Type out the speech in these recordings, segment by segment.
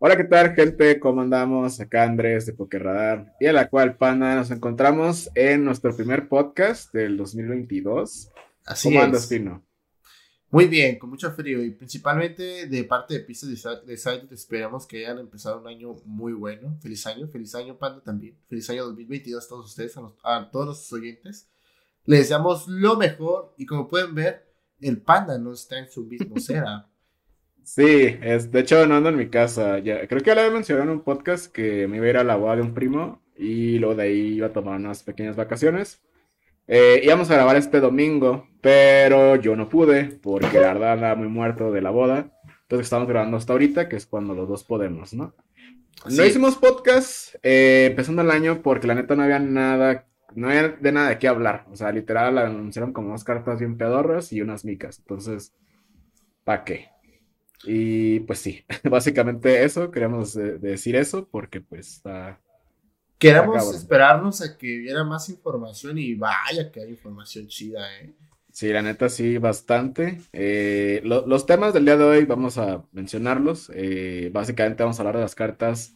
Hola, ¿qué tal, gente? ¿Cómo andamos? Acá Andrés de Pokerradar y a la cual, pana, nos encontramos en nuestro primer podcast del 2022. Así ¿Cómo es. andas, Pino? Muy bien, con mucho frío y principalmente de parte de Pistas de Side esperamos que hayan empezado un año muy bueno. Feliz año, feliz año Panda también. Feliz año 2022 a todos ustedes, a, los- a todos los oyentes. Les deseamos lo mejor y como pueden ver, el Panda no está en su mismo cera. Sí, es, de hecho no ando en mi casa. Ya, creo que ya le había mencionado en un podcast que me iba a ir a la boda de un primo y luego de ahí iba a tomar unas pequeñas vacaciones. Eh, íbamos a grabar este domingo, pero yo no pude porque la verdad andaba muy muerto de la boda. Entonces estamos grabando hasta ahorita, que es cuando los dos podemos, ¿no? No hicimos podcast eh, empezando el año porque la neta no había nada, no había de nada de qué hablar. O sea, literal anunciaron como unas cartas bien pedorras y unas micas. Entonces, ¿para qué? Y pues sí, básicamente eso, queríamos de- decir eso porque pues está... Queremos esperarnos a que hubiera más información y vaya que hay información chida, ¿eh? Sí, la neta sí, bastante. Eh, lo- los temas del día de hoy vamos a mencionarlos. Eh, básicamente vamos a hablar de las cartas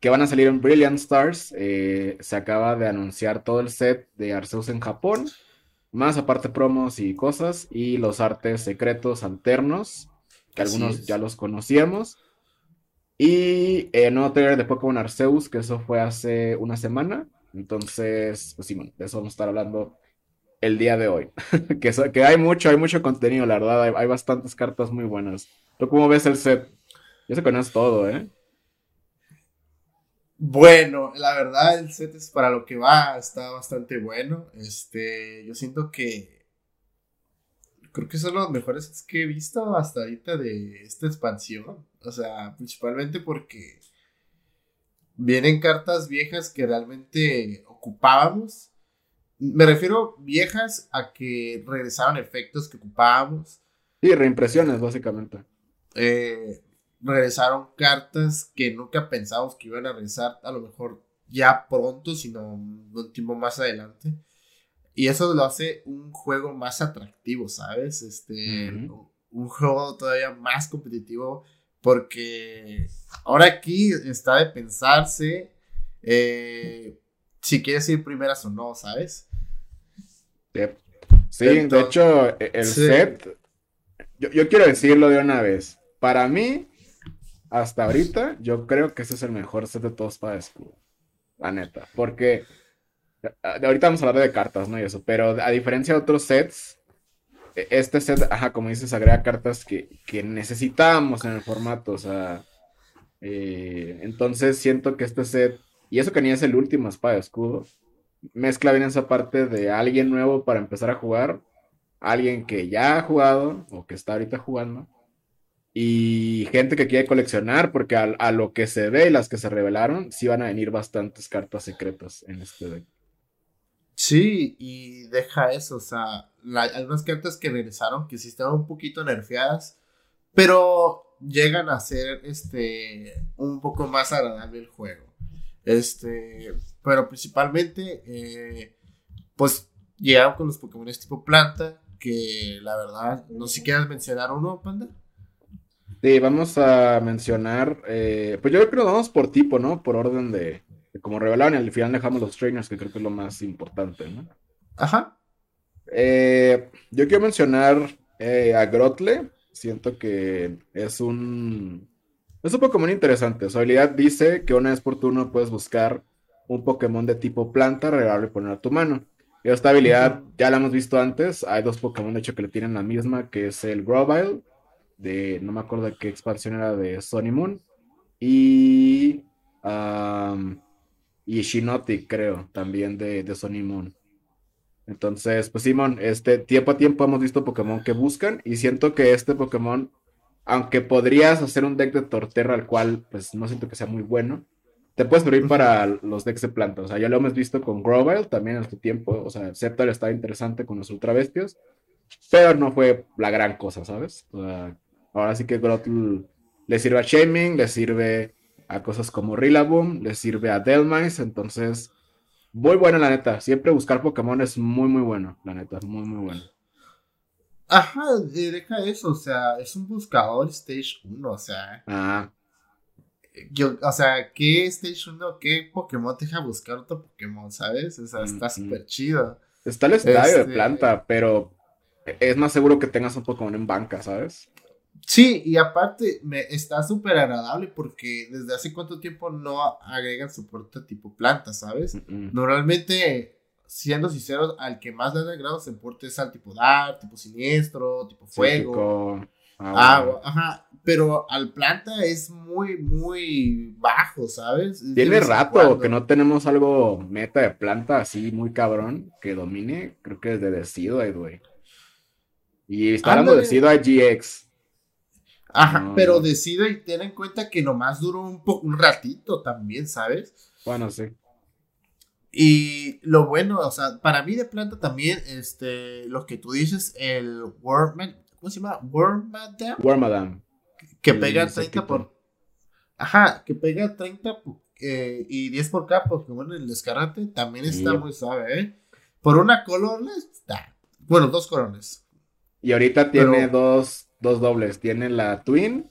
que van a salir en Brilliant Stars. Eh, se acaba de anunciar todo el set de Arceus en Japón, más aparte promos y cosas, y los artes secretos alternos, que Así algunos es. ya los conocíamos. Y el nuevo trailer de Pokémon Arceus, que eso fue hace una semana. Entonces, pues sí, bueno, de eso vamos a estar hablando el día de hoy. Que, so- que hay mucho, hay mucho contenido, la verdad. Hay, hay bastantes cartas muy buenas. ¿Tú cómo ves el set? Ya se conoce todo, ¿eh? Bueno, la verdad el set es para lo que va, está bastante bueno. Este, yo siento que creo que son los mejores que he visto hasta ahorita de esta expansión. O sea, principalmente porque vienen cartas viejas que realmente ocupábamos. Me refiero viejas a que regresaron efectos que ocupábamos. Sí, reimpresiones, básicamente. Eh, regresaron cartas que nunca pensábamos que iban a regresar, a lo mejor ya pronto, sino un tiempo más adelante. Y eso lo hace un juego más atractivo, ¿sabes? Este, un juego todavía más competitivo, porque ahora aquí está de pensarse eh, si quieres ir primeras o no, ¿sabes? Yep. Sí, de hecho, e- el Sí. set, yo, yo quiero decirlo de una vez. Para mí, hasta ahorita, yo creo que ese es el mejor set de todos para escudo. La neta. Porque ahorita vamos a hablar de cartas, ¿no? Y eso. Pero a diferencia de otros sets, e- este set, ajá, como dices, agrega cartas que, que necesitábamos en el formato. O sea. eh, entonces siento que este set. Y eso que ni es el último espada escudo mezcla bien esa parte de alguien nuevo para empezar a jugar, alguien que ya ha jugado o que está ahorita jugando, y gente que quiere coleccionar, porque a, a lo que se ve y las que se revelaron, sí van a venir bastantes cartas secretas en este deck. Sí, y deja eso, o sea, algunas cartas que regresaron que sí estaban un poquito nerfeadas, pero llegan a ser este un poco más agradable el juego. Este, pero principalmente, eh, pues llegaron con los Pokémon tipo planta, que la verdad, no sé si quieras mencionar uno, Panda. Sí, vamos a mencionar, eh, pues yo creo que nos vamos por tipo, ¿no? Por orden de, de como revelaron, y al final dejamos los trainers, que creo que es lo más importante, ¿no? Ajá. Eh, yo quiero mencionar eh, a Grotle. Siento que es un. Es un Pokémon interesante. Su habilidad dice que una vez por turno puedes buscar un Pokémon de tipo planta, regalarlo y poner a tu mano. Y esta habilidad ya la hemos visto antes. Hay dos Pokémon, de hecho, que le tienen la misma, que es el Grovyle, de. No me acuerdo de qué expansión era de Sony Moon. Y. am, y Shinotic, creo, también de, de Sony Moon. Entonces, pues Simón, este tiempo a tiempo hemos visto Pokémon que buscan y siento que este Pokémon, aunque podrías hacer un deck de Torterra al cual pues no siento que sea muy bueno, te puede servir Ujú. para los decks de planta. O sea, ya lo hemos visto con Grovyle también en su tiempo. O sea, Sceptile estaba interesante con los Ultra Bestias, pero no fue la gran cosa, ¿sabes? O sea, ahora sí que Grottle le sirve a Shaming, le sirve a cosas como Rillaboom, le sirve a Delmice, entonces muy bueno la neta. Siempre buscar Pokémon es muy muy bueno, la neta, muy muy bueno. Ajá, deja eso, o sea, es un buscador Stage 1, o sea, Ah, yo, o sea, ¿qué Station no? ¿Qué Pokémon te deja buscar otro Pokémon, sabes? O sea, está Ujú. súper chido. Está el estadio de Este- planta, pero es más seguro que tengas un Pokémon en banca, ¿sabes? Sí, y aparte me está súper agradable porque desde hace cuánto tiempo no agregan soporte tipo planta, ¿sabes? Mm, Normalmente, siendo sinceros, al que más le han agregado soporte es al tipo Dark, tipo Siniestro, tipo Fuego, agua. ajá. Pero al planta es muy, muy bajo, ¿sabes? Es Tiene rato cuando. que no tenemos algo meta de planta así muy cabrón que domine. Creo que desde Decidueye, güey. Y está hablando de Ándale. Decidueye GX. Ajá, No, pero no. decide y ten en cuenta que nomás duró un, po- un ratito también, ¿sabes? Bueno, sí. Y lo bueno, o sea, para mí de planta también, este, lo que tú dices, el Wormad, ¿cómo se llama? Wormadam, Wormadam. que el pega 30 insectito. por... Ajá, que pega 30 po- eh, y 10 por cada Pokémon en el descargante, también está muy suave, ¿eh? Por una colorless, está. Bueno, dos colores. Y ahorita tiene Pero- dos, dos dobles. Tiene la Twin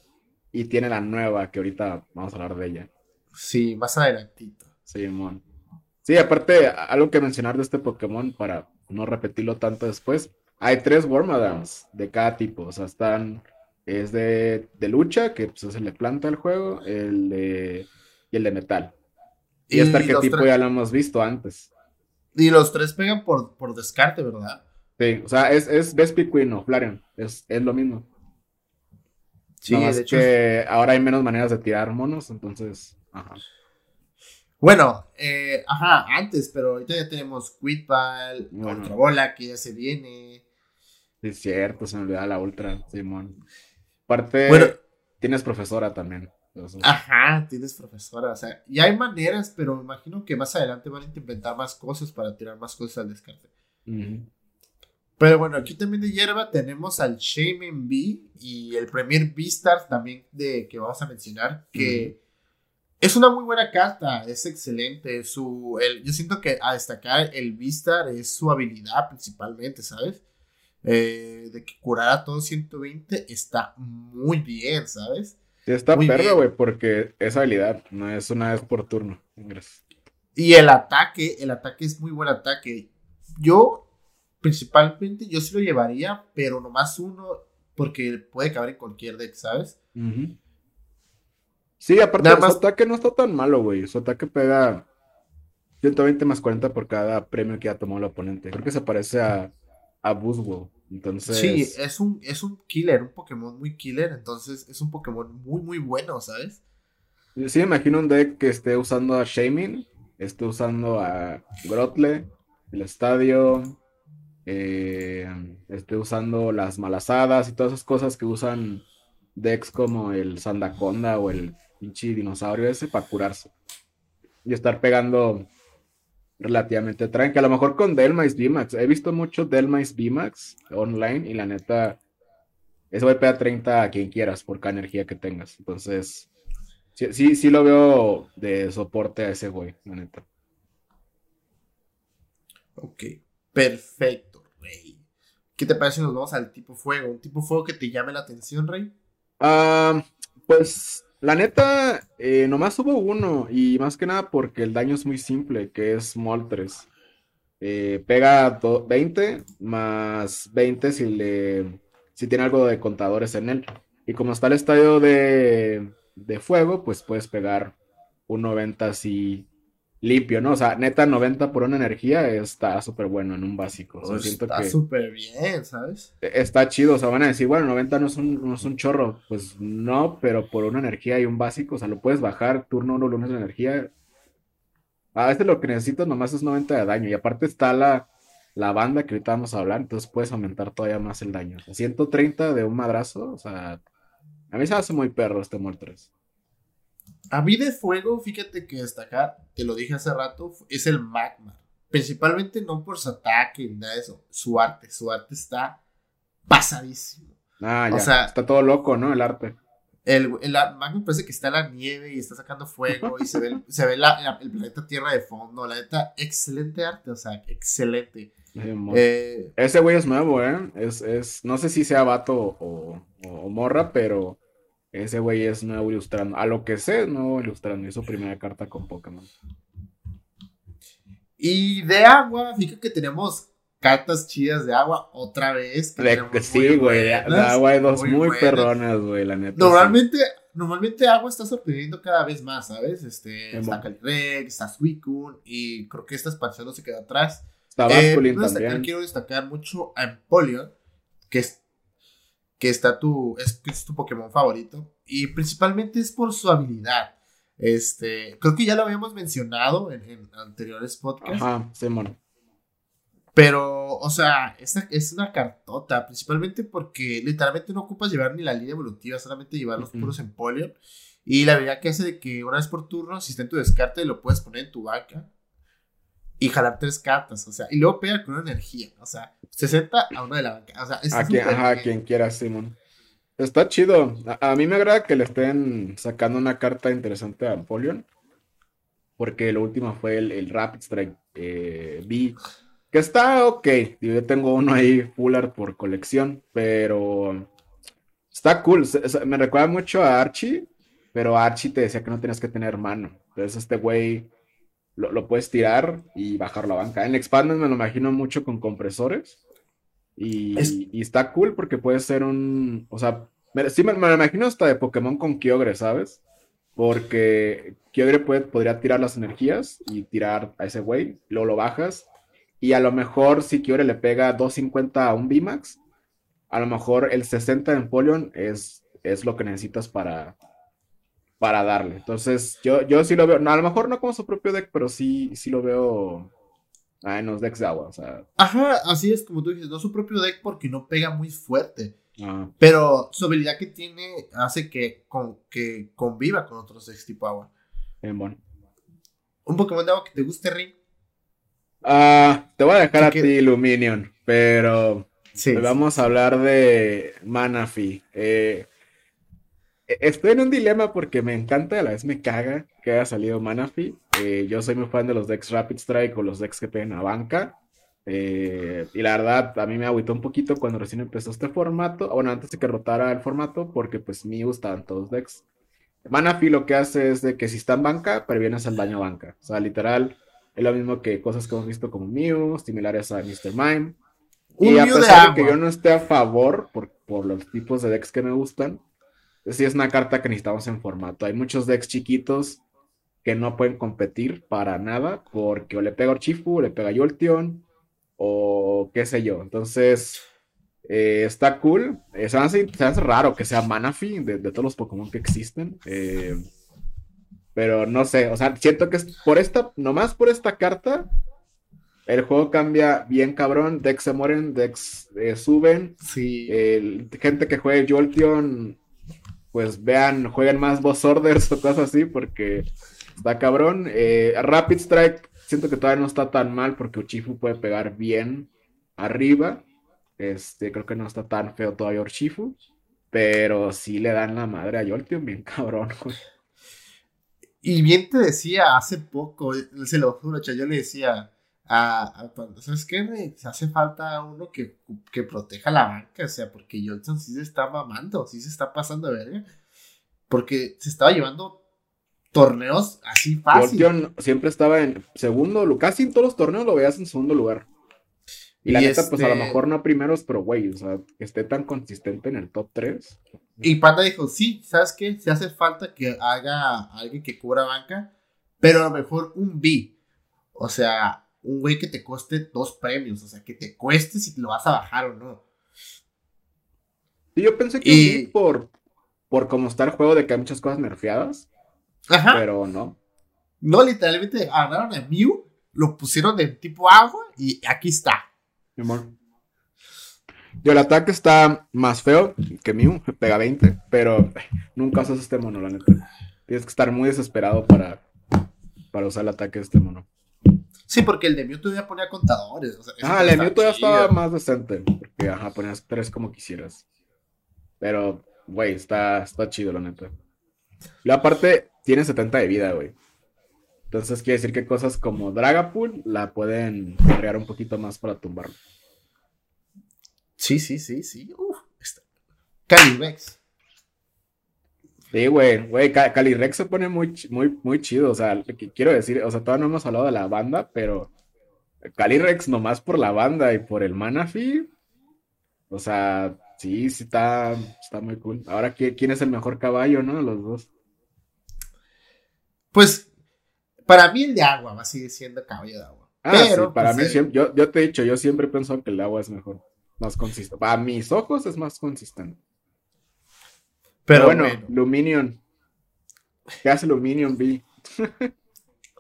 y tiene la nueva, que ahorita vamos a hablar de ella. Sí, más adelantito. Simón. Sí, aparte, algo que mencionar de este Pokémon para no repetirlo tanto después. Hay tres Wormadams de cada tipo. O sea, están. Es de, de lucha, que pues, es el de planta del juego, el de. Y el de metal. Y, este los arquetipo ya lo hemos visto antes. y los tres pegan por, por descarte, ¿verdad? Sí, o sea, es, es Vespiquen o Flareon. Es, es lo mismo. Sí, Nada más de hecho. que ahora hay menos maneras de tirar monos, entonces. Ajá. Bueno, eh, ajá, antes, pero ahorita ya tenemos Quidball, Bueno. bola que ya se viene. Es cierto, se me olvidaba la ultra, Simón. Aparte, Bueno. tienes profesora también. Ajá, tienes profesora, o sea, ya hay maneras, pero me imagino que más adelante van a implementar más cosas para tirar más cosas al descarte. Ujú. Pero bueno, aquí también de hierba tenemos al Shaman B y el Premier Beastars también de que vamos a mencionar, que es una muy buena carta, es excelente. Su, el, yo siento que a destacar el Beastar es su habilidad principalmente, ¿sabes? Eh, de que curar a todos 120 está muy bien, ¿sabes? Sí, está Muy bien. güey, porque es habilidad, no es una vez por turno. Gracias. Y el ataque, el ataque es muy buen ataque. Yo, principalmente, yo sí lo llevaría, pero nomás uno, porque puede caber en cualquier deck, ¿sabes? Sí, aparte, Nada su más- ataque no está tan malo, güey. Su ataque pega 120 más 40 por cada premio que ya tomó el oponente. Creo que se parece a, a Buzzwole. Entonces, Sí, es un, es un killer, un Pokémon muy killer, entonces es un Pokémon muy, muy bueno, ¿sabes? sí me imagino un deck que esté usando a Shamin, esté usando a Grotle, el estadio, eh, esté usando las malasadas y todas esas cosas que usan decks como el Sandaconda o el pinche dinosaurio ese para curarse. Y estar pegando relativamente tranqui. A lo mejor con Delmais VMAX. He visto mucho Delmais VMAX online y la neta, ese güey pega 30 a quien quieras por cada energía que tengas. Entonces, sí, sí, sí lo veo de soporte a ese güey, la neta. Ok, perfecto, ¿Qué te parece si nos vamos al tipo fuego? ¿Un tipo fuego que te llame la atención, Rey? Ah, pues la neta, eh, nomás hubo uno y más que nada porque el daño es muy simple, que es Moltres. Eh, pega do- 20 más 20 si le si tiene algo de contadores en él. Y como está el estadio de, de fuego, pues puedes pegar un 90 así limpio, ¿no? O sea, neta 90 por una energía está súper bueno en un básico. O sea, Pues siento está súper bien, ¿sabes? Está chido, o sea, van a decir, bueno, 90 no es un, no es un chorro. Pues no, pero por una energía y un básico, o sea, lo puedes bajar turno 1, lunes de energía. A veces lo que necesitas nomás es 90 de daño. Y aparte está la, la banda que ahorita vamos a hablar, entonces puedes aumentar todavía más el daño. O sea, 130 de un madrazo, o sea, a mí se me hace muy perro este Moltres. A mí de fuego, fíjate que destacar, te lo dije hace rato, es el Magmar. Principalmente no por su ataque ni nada de eso, su arte, su arte está pasadísimo. Ah, O ya, sea- está todo loco, ¿no? El arte. El, el Magmar parece que está en la nieve y está sacando fuego y se ve, el- se ve la- la- el planeta Tierra de fondo. La neta, excelente arte, o sea, excelente. Eh, Eh, Ese güey es nuevo, ¿eh? Es, es, no sé si sea vato o, o- o morra, pero Ese güey es nuevo ilustrando. A lo que sé, es nuevo ilustrando. Su primera carta con Pokémon. Y de agua, fíjate que tenemos cartas chidas de agua otra vez. sí, güey. De, agua hay dos muy, perronas, güey, la neta. Normalmente, normalmente agua está sorprendiendo cada vez más, ¿sabes? Este, está está Suicune, y creo que esta expansión no se queda atrás. Está eh, también. quiero destacar mucho a Empoleon, que es que está tu, es, es tu Pokémon favorito. Y principalmente es por su habilidad. Este, creo que ya lo habíamos mencionado en, anteriores podcasts. Ajá, Simón. Pero, o sea, esta es una cartota, principalmente porque literalmente no ocupas llevar ni la línea evolutiva, solamente llevar los puros Empoleon. Y la verdad que hace de que una vez por turno, si está en tu descarte, lo puedes poner en tu banca y jalar tres cartas, o sea, y luego pega con una energía, o sea, 60 a una de la banca, o sea, a quien, ajá, a quien quiera, Simón. Está chido. A, mí me agrada que le estén sacando una carta interesante a Empoleon. Porque lo último fue el, Rapid Strike eh, B. Que está ok. Yo tengo uno ahí full art por colección. Pero está cool. Me recuerda mucho a Archie. Pero Archie te decía que no tenías que tener mano. Entonces este güey lo, puedes tirar y bajar la banca. En Expanded me lo imagino mucho con compresores. Y, está cool porque puede ser un. O sea, me, sí me, lo imagino hasta de Pokémon con Kyogre, ¿sabes? Porque Kyogre puede, podría tirar las energías y tirar a ese güey, luego lo bajas. Y a lo mejor si Kyogre le pega 250 a un VMAX, a lo mejor el 60 de Empoleon es, es lo que necesitas para, para darle. Entonces, yo, yo sí lo veo, a lo mejor no como su propio deck, pero sí, sí lo veo ah, en los decks de agua. O sea. Ajá, así es como tú dices, no su propio deck porque no pega muy fuerte. Ah. Pero su habilidad que tiene hace que, con, que conviva con otros decks tipo agua. Bien bueno. ¿Un Pokémon de agua que te guste, Ring? Ah, te voy a dejar a ti Illuminion, pero vamos a hablar de Manaphy. Eh, estoy en un dilema porque me encanta, a la vez me caga que haya salido Manaphy. Eh, yo soy muy fan de los decks Rapid Strike o los decks que pegan a banca. Eh, y la verdad, a mí me agüitó un poquito cuando recién empezó este formato. Bueno, antes de que rotara el formato, porque pues me gustaban todos los decks. Manaphy lo que hace es de que si está en banca, previenes el daño a banca. O sea, literal, es lo mismo que cosas que hemos visto como Mew, similares a Mr. Mime. y a pesar de, que yo no esté a favor por, por los tipos de decks que me gustan, sí es una carta que necesitamos en formato. Hay muchos decks chiquitos que no pueden competir para nada porque o le pega Orchifu, o le pega Jolteon, o qué sé yo. Entonces, eh, está cool. Eh, se, hace, raro que sea Manaphy de, todos los Pokémon que existen. Eh, pero no sé, o sea, siento que es por esta, nomás por esta carta, el juego cambia bien cabrón. Decks se mueren, decks suben. Sí. gente que juegue Jolteon pues vean, jueguen más boss orders o cosas así, porque está cabrón. Eh, Rapid Strike, siento que todavía no está tan mal, porque Uchifu puede pegar bien arriba. Este, creo que no está tan feo todavía Uchifu, pero sí le dan la madre a Jolteon, bien cabrón, Y bien te decía hace poco, se lo juro, yo le decía, a, ¿sabes qué? Se hace falta uno que, que, proteja la banca, o sea, porque Johnson sí se está mamando, sí se está pasando de verga. Porque se estaba llevando torneos así fácil. Siempre estaba en segundo, casi en todos los torneos lo veías en segundo lugar. Y, la neta, pues a lo este mejor no primeros, pero güey, o sea, que esté tan consistente en el top 3. Y Panda dijo, sí, ¿sabes qué? Se hace falta que haga alguien que cubra banca, pero a lo mejor un B. O sea, un güey que te cueste dos premios, o sea, que te cueste si te lo vas a bajar o no. Y yo pensé que por, por cómo está el juego de que hay muchas cosas nerfeadas. Ajá. Pero no. No, literalmente agarraron a Mew, lo pusieron de tipo agua y aquí está. Mi amor. Yo, el ataque está más feo que Mew, pega 20, pero nunca usas este mono, la neta. Tienes que estar muy desesperado para, para usar el ataque de este mono. Sí, porque el de Mew todavía ponía contadores. ah, el de Mew todavía estaba más decente. Porque, ajá, ponías tres como quisieras. Pero, güey, está, está chido, la neta. Y aparte, tiene 70 de vida, güey. Entonces quiere decir que cosas como Dragapult la pueden crear un poquito más para tumbarlo. Sí, sí, sí, sí. Uf, está. Calibex. Sí, güey, güey, Calirex se pone muy, muy, muy chido, o sea, quiero decir, o sea, todavía no hemos hablado de la banda, pero Calirex nomás por la banda y por el Manafi, o sea, sí, sí está, está muy cool. Ahora, ¿quién es el mejor caballo, no? Los dos. Pues, para mí el de agua va a seguir siendo caballo de agua. Ah, pero, para pues, mí, siempre, yo, yo te he dicho, yo siempre he pensado que el de agua es mejor, más consistente. A mis ojos es más consistente. Pero, bueno, Luminion. ¿Qué hace Luminion B?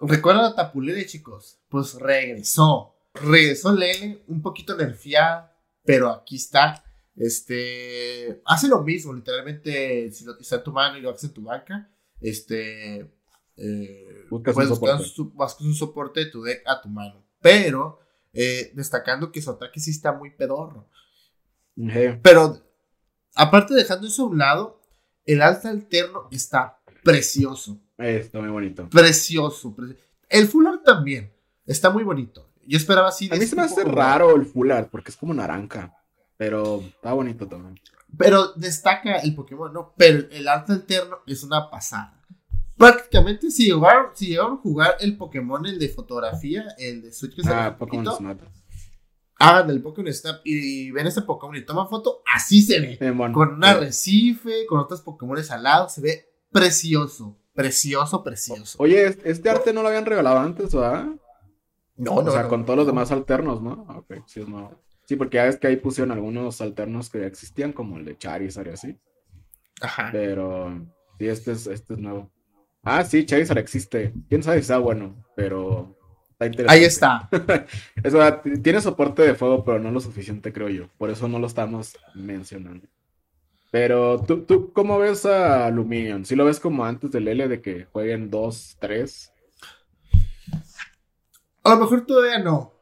¿Recuerdan a Tapulele, chicos? Pues regresó. Regresó Lele, un poquito nerfeada, pero aquí está. Este hace lo mismo, literalmente. Si lo está en tu mano y lo haces en tu banca, este. Eh, buscas, un soporte. un soporte de tu deck a tu mano. Pero, eh, destacando que su ataque sí está muy pedorro. Pero, aparte dejando eso a un lado, el alta alterno está precioso. Está muy bonito. Precioso, El full art también. Está muy bonito. Yo esperaba así. a mí se me hace raro el full art porque es como naranja. Pero está bonito también. Pero destaca el Pokémon, ¿no? Pero el arte alterno es una pasada. Prácticamente, si llegaron, si llegaron a jugar el Pokémon, el de fotografía, el de Switch que se ah, Pokémon Snap. Hagan el Pokémon Snap y ven este Pokémon y toman foto, así se ve. con un arrecife, con otros Pokémon al lado, se ve precioso. Precioso, precioso. Oye, este arte no lo habían regalado antes, ¿verdad? No, no. O sea, con todos los demás alternos, ¿no? Ok, sí nuevo. Sí, porque ya ves que ahí pusieron algunos alternos que ya existían, como el de Charizard y así. Ajá. Pero sí, este es, este es nuevo. Ah, sí, Charizard existe. Quién sabe si está bueno, pero está interesante. Ahí está. Eso, tiene soporte de fuego, pero no lo suficiente, creo yo. Por eso no lo estamos mencionando. Pero, ¿tú, tú cómo ves a Aluminium? ¿Sí lo ves como antes del L de que jueguen 2, 3? A lo mejor todavía no.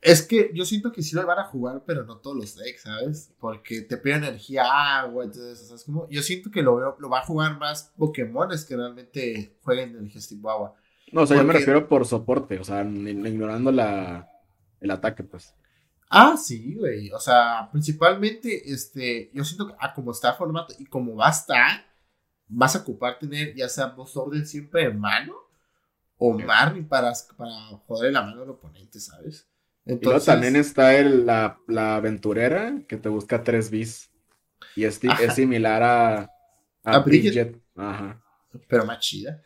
Es que yo siento que sí lo van a jugar, pero no todos los decks, ¿sabes? Porque te pide energía agua, entonces, ¿sabes cómo? Yo siento que lo va a jugar más Pokémones que realmente jueguen energía tipo agua. No, o sea, yo me refiero por soporte, o sea, ignorando la, el ataque, pues. Ah, sí, güey. O sea, principalmente, este, yo siento que a como está el formato y como va a estar, vas a ocupar tener ya sea Boss Orden siempre en mano o Marnie para, para joder la mano del oponente, ¿sabes? Entonces, y también está el, la, aventurera que te busca 3 bis. Y es, es similar a, a, Bridget. Ajá. Pero más chida.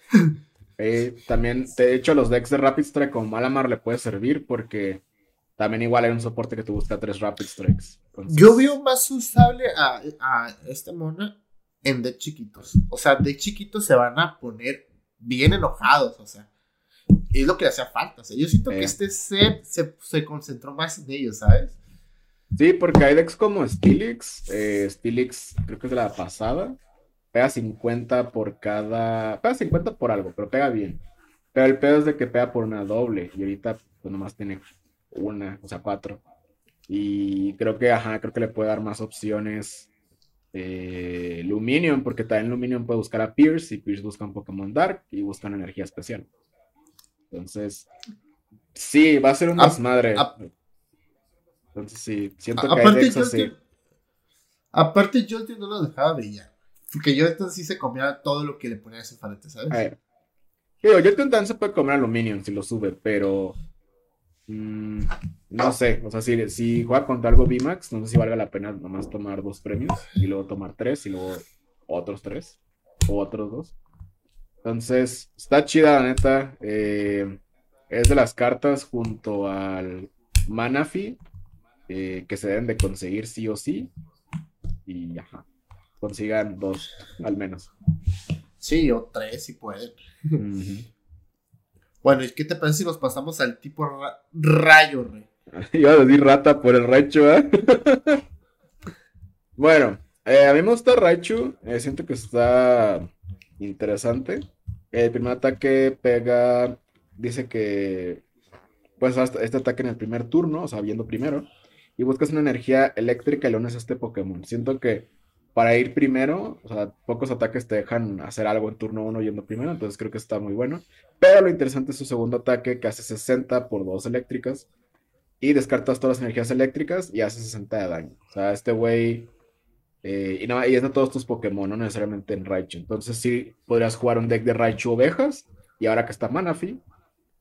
Eh, también, de hecho, los decks de Rapid Strike como Malamar le puede servir porque también igual hay un soporte que te busca 3 Rapid Strikes. Yo veo más usable a, a esta mona en decks chiquitos. O sea, de chiquitos se van a poner bien enojados. O sea, es lo que hacía falta. yo siento que este set se, concentró más en ellos, ¿sabes? Sí, porque hay decks como Stilix. Eh, Stilix, creo que es de la pasada. Pega 50 por cada. Pega 50 por algo, pero pega bien. Pero el pedo es de que pega por una doble. Y ahorita, pues nomás tiene una, o sea, cuatro. Y creo que, ajá, creo que le puede dar más opciones. Eh, Luminion, porque también Luminion puede buscar a Pierce. Y Pierce busca un Pokémon Dark y busca una energía especial. Entonces, sí, va a ser un desmadre. Entonces, sí, siento que aparte, hay Aparte, Jolteon no lo dejaba brillar. Porque entonces sí se comía todo lo que le ponía a ese falete, ¿sabes? A ver. Digo, se puede comer aluminio si lo sube, pero. Mm, no sé, o sea, si, si juega contra algo VMAX, no sé si valga la pena nomás tomar dos premios y luego tomar tres y luego otros tres o otros dos. Entonces, está chida, la neta. Eh, es de las cartas junto al Manafi eh, que se deben de conseguir sí o sí. Y ajá, consigan dos al menos. Sí, o tres si pueden. Bueno, ¿y qué te parece si nos pasamos al tipo rayo, rey? Iba a decir rata por el Raichu, ¿eh? bueno, eh, a mí me gusta Raichu. siento que está interesante. El primer ataque pega, dice que pues este ataque en el primer turno, o sea, viendo primero, y buscas una energía eléctrica y lo unes a este Pokémon. Siento que para ir primero, o sea, pocos ataques te dejan hacer algo en turno 1 yendo primero, entonces creo que está muy bueno. Pero lo interesante es su segundo ataque que hace 60 por dos eléctricas y descartas todas las energías eléctricas y hace 60 de daño. O sea, este güey Eh, y, no, y es de todos tus Pokémon, no necesariamente en Raichu. Entonces sí podrías jugar un deck de Raichu ovejas. Y ahora que está Manafi,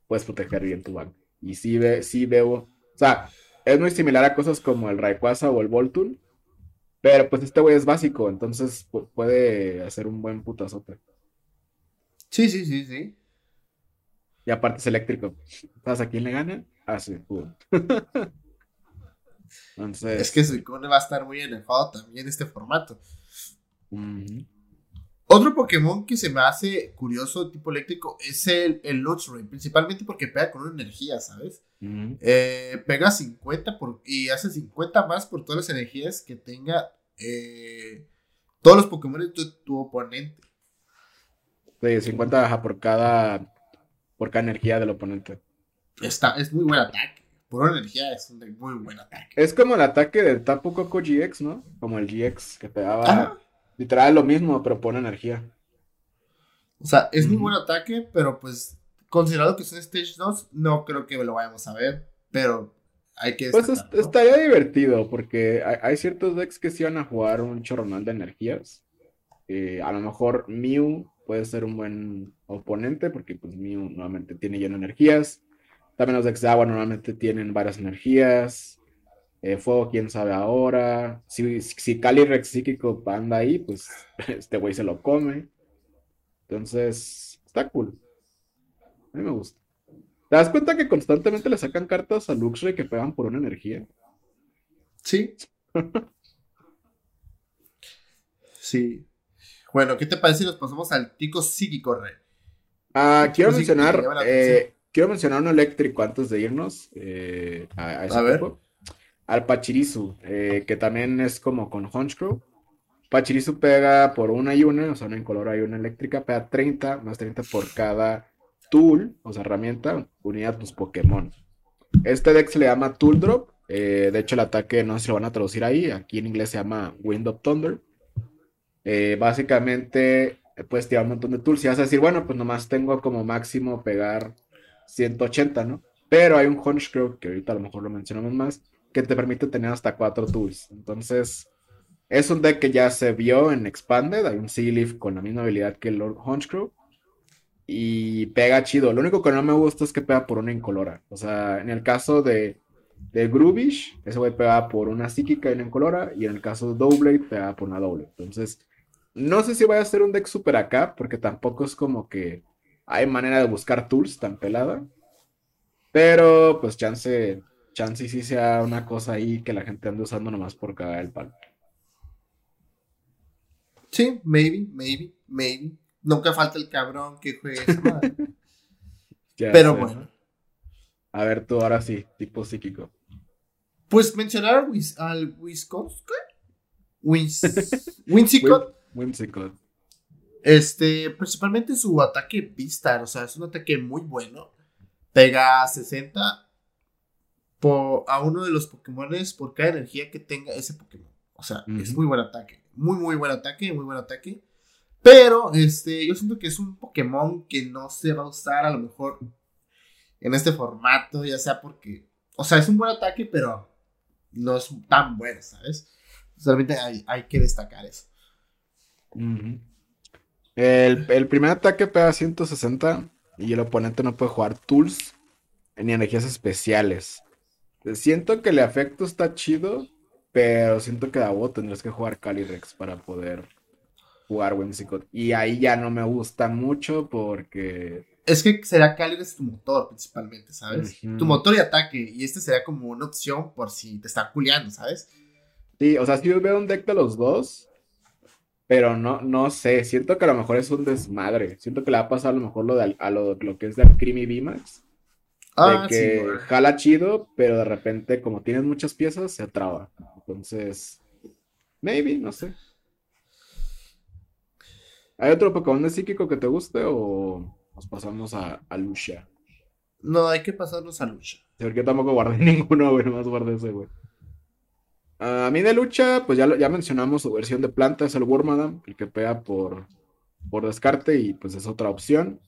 puedes proteger bien tu banco. Y sí, ve, sí veo. O sea, es muy similar a cosas como el Rayquaza o el Voltoon. Pero pues este güey es básico, entonces puede hacer un buen putazote. Sí, sí, sí, sí. Y aparte es eléctrico. ¿Sabes a quién le gana? Ah, sí, Entonces... Es que Suicune va a estar muy enojado también en este formato. Otro Pokémon que se me hace curioso, tipo eléctrico, es el, el Luxray, principalmente porque pega con una energía, ¿sabes? Eh, pega 50 por, y hace 50 más por todas las energías que tenga eh, todos los Pokémon de tu, oponente. Sí, 50 por cada, por cada energía del oponente. Está, es muy buen ataque. Por una energía es un muy buen ataque. Es como el ataque del Tapu Koko GX, ¿no? Como el GX que pegaba. Literal lo mismo, pero pone energía. O sea, es muy buen ataque, pero pues considerado que son Stage 2, no creo que lo vayamos a ver. Pero hay que. Pues estaría divertido, porque hay, ciertos decks que sí van a jugar un chorronal de energías. Eh, a lo mejor Mew puede ser un buen oponente, porque pues Mew normalmente tiene lleno energías. También los decks de agua normalmente tienen varias energías. Eh, fuego, quién sabe ahora. Si, si Calyrex psíquico anda ahí, pues este güey se lo come. Entonces, está cool. A mí me gusta. ¿Te das cuenta que constantemente le sacan cartas a Luxray que pegan por una energía? Sí. sí. Bueno, ¿qué te parece si nos pasamos al tico psíquico, Rey? Ah, quiero mencionar, eh, quiero mencionar un eléctrico antes de irnos eh, a, ese a Al Pachirisu, eh, que también es como con Honchcrow. Pachirisu pega por una y una, o sea, una incolora y una eléctrica, pega 30 más 30 por cada tool, o sea, herramienta, unida a tus Pokémon. Este deck se le llama Tool Drop. Eh, de hecho, el ataque no si lo van a traducir ahí. Aquí en inglés se llama Wind of Thunder. Eh, básicamente, puedes tirar un montón de tools y vas a decir, bueno, pues nomás tengo como máximo pegar 180, ¿no? Pero hay un Honchcrow, que ahorita a lo mejor lo mencionamos más, que te permite tener hasta 4 tools. Entonces, es un deck que ya se vio en Expanded. Hay un Sealeaf con la misma habilidad que el Lord Honchcrow y pega chido. Lo único que no me gusta es que pega por una incolora. O sea, en el caso de, de Groovish, ese güey pega por una psíquica y una incolora. Y en el caso de Doublade, pega por una doble. Entonces, no sé si vaya a ser un deck super acá, porque tampoco es como que hay manera de buscar tools tan pelada. Pero, pues, chance, chance sí sea una cosa ahí que la gente ande usando nomás por cagar el palo. Sí, maybe, maybe, maybe. Nunca falta el cabrón que juegue Pero bueno. A ver, tú ahora sí, tipo psíquico. Pues mencionar al, Wis al Wisconsin. Este, principalmente su ataque Vistar, o sea, es un ataque muy bueno. Pega 60 por, a uno de los Pokémon por cada energía que tenga ese Pokémon. O sea, es muy buen ataque. Muy, muy buen ataque, muy buen ataque. Pero este, yo siento que es un Pokémon que no se va a usar a lo mejor en este formato, ya sea porque, o sea, es un buen ataque, pero no es tan bueno, ¿sabes? Solamente hay, que destacar eso. el, primer ataque pega 160 y el oponente no puede jugar tools ni energías especiales. Siento que el efecto está chido, pero siento que a vos tendrás que jugar Calyrex para poder jugar Whimsicott. Y ahí ya no me gusta mucho porque. Es que será Calyrex tu motor principalmente, ¿sabes? Tu motor y ataque. Y este sería como una opción por si te están culiando, ¿sabes? Sí, o sea, si yo veo un deck de los dos, pero no, no sé. Siento que a lo mejor es un desmadre. Siento que le va a pasar a lo mejor lo de, a lo, que es de Creamy VMAX. Ah, de que jala chido, pero de repente, como tienes muchas piezas, se traba. Entonces, maybe, no sé. ¿Hay otro Pokémon de psíquico que te guste o nos pasamos a, a Lucia? No, hay que pasarnos a Lucha. Porque yo tampoco guardé ninguno, güey, nomás guardé ese, güey. A mí de lucha, pues ya, ya mencionamos su versión de planta, es el Wormadam, el que pega por, por descarte y pues es otra opción.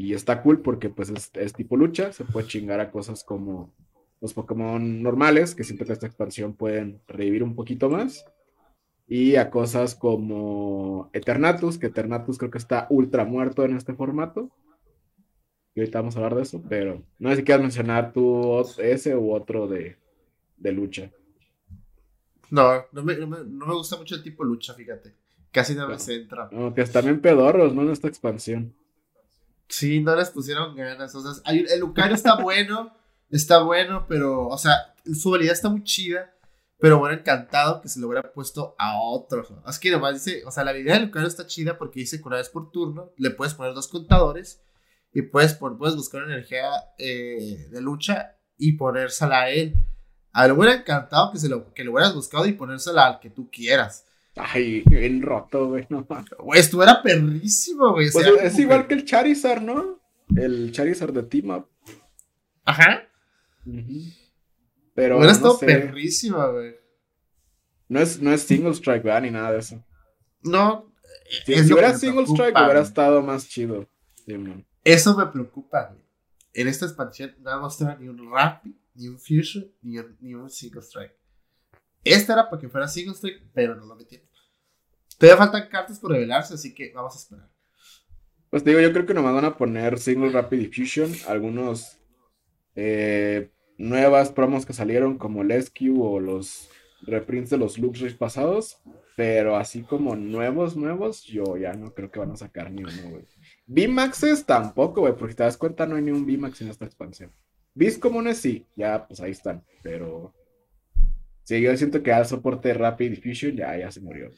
Y está cool porque pues es, es, tipo lucha, se puede chingar a cosas como los Pokémon normales, que siento que esta expansión pueden revivir un poquito más. y a cosas como Eternatus, que Eternatus creo que está ultra muerto en este formato. Y ahorita vamos a hablar de eso, pero no sé si quieres mencionar tú ese u otro de, de lucha. No, no me, no, me, gusta mucho el tipo lucha, fíjate. Casi no me centra. No, que están bien pedorros, ¿no? En esta expansión. Sí, no les pusieron ganas. O sea, el Lucario está bueno, está bueno, pero, o sea, su habilidad está muy chida. Pero bueno, encantado que se lo hubiera puesto a otro. Es que nomás dice, o sea, la habilidad de Lucario está chida porque dice que una vez por turno le puedes poner dos contadores y puedes, puedes buscar energía eh, de lucha y ponérsela a él. A lo hubiera encantado que, se lo, que lo hubieras buscado y ponérsela al que tú quieras. Ay, bien roto, güey, no Güey, esto era perrísimo, güey. Pues es igual que... el Charizard, ¿no? El Charizard de Team Up. Ajá. Pero. Hubiera estado perrísima, güey. No es, no es single strike, ¿verdad? Ni nada de eso. No. Si, si hubiera single strike, hubiera estado más chido. Eso me preocupa, güey. En esta expansión no mostrado ni un Rapid, ni un Fusion, ni un, ni un single strike. Esta era para que fuera single strike, pero no lo metieron. Todavía faltan cartas por revelarse, así que vamos a esperar. Pues te digo, yo creo que nomás van a poner Single Rapid Diffusion, algunos eh, nuevas promos que salieron como SQ o los reprints de los Luxuries pasados, pero así como nuevos, nuevos, yo ya no creo que van a sacar ni uno, güey. VMAXes tampoco, güey, porque te das cuenta no hay ni un VMAX en esta expansión. Vis comunes sí, ya pues ahí están, pero Sí, yo siento que al soporte Rapid Diffusion ya, ya se murió.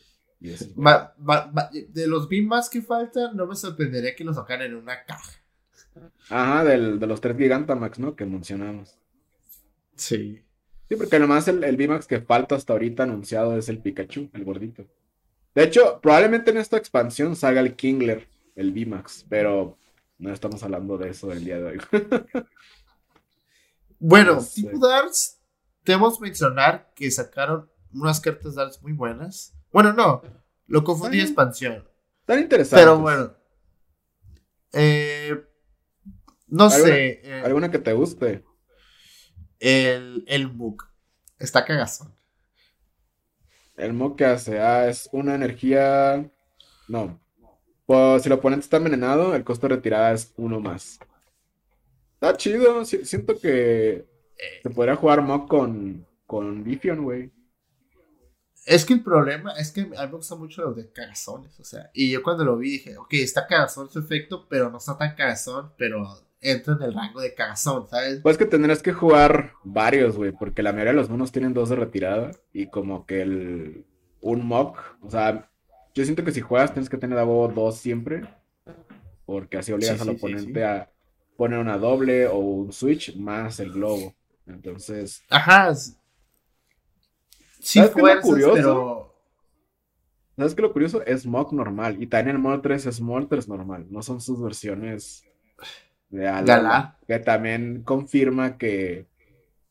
De los BIM que faltan, no me sorprendería que los sacaran en una caja. Ajá, del, de los tres Gigantamax, ¿no? Que mencionamos. Sí. Sí, porque nomás el, el VMAX que falta hasta ahorita anunciado es el Pikachu, el gordito. De hecho, probablemente en esta expansión salga el Kingler, el VMAX, pero no estamos hablando de eso el día de hoy. bueno, tipo Darts Debemos mencionar que sacaron unas cartas de muy buenas. Bueno, no, lo confundí expansión. Tan interesante. Pero bueno. Eh, no sé. Eh, ¿Alguna que te guste? El, el MOOC. Está cagazón. El MOOC que hace, ah, es una energía. No. Pues, si el oponente está envenenado, el costo de retirada es uno más. Está chido. Siento que se podría jugar mock con, con Bifion, güey. Es que el problema es que a mí me gusta mucho los de cagazones, o sea, y yo cuando lo vi dije, ok, está cagazón su efecto, pero no está tan cagazón, pero entra en el rango de cagazón, ¿sabes? Pues que tendrás que jugar varios, güey, porque la mayoría de los monos tienen dos de retirada y como que el un mock, o sea, yo siento que si juegas tienes que tener a dos siempre, porque así obligas al oponente a poner una doble o un switch más el globo. Entonces. Ajá. Sí, fue curioso? Pero... ¿Sabes qué lo curioso? Es mock normal. Y también el modo 3 es Moltres normal. No son sus versiones de Ala. Que también confirma que,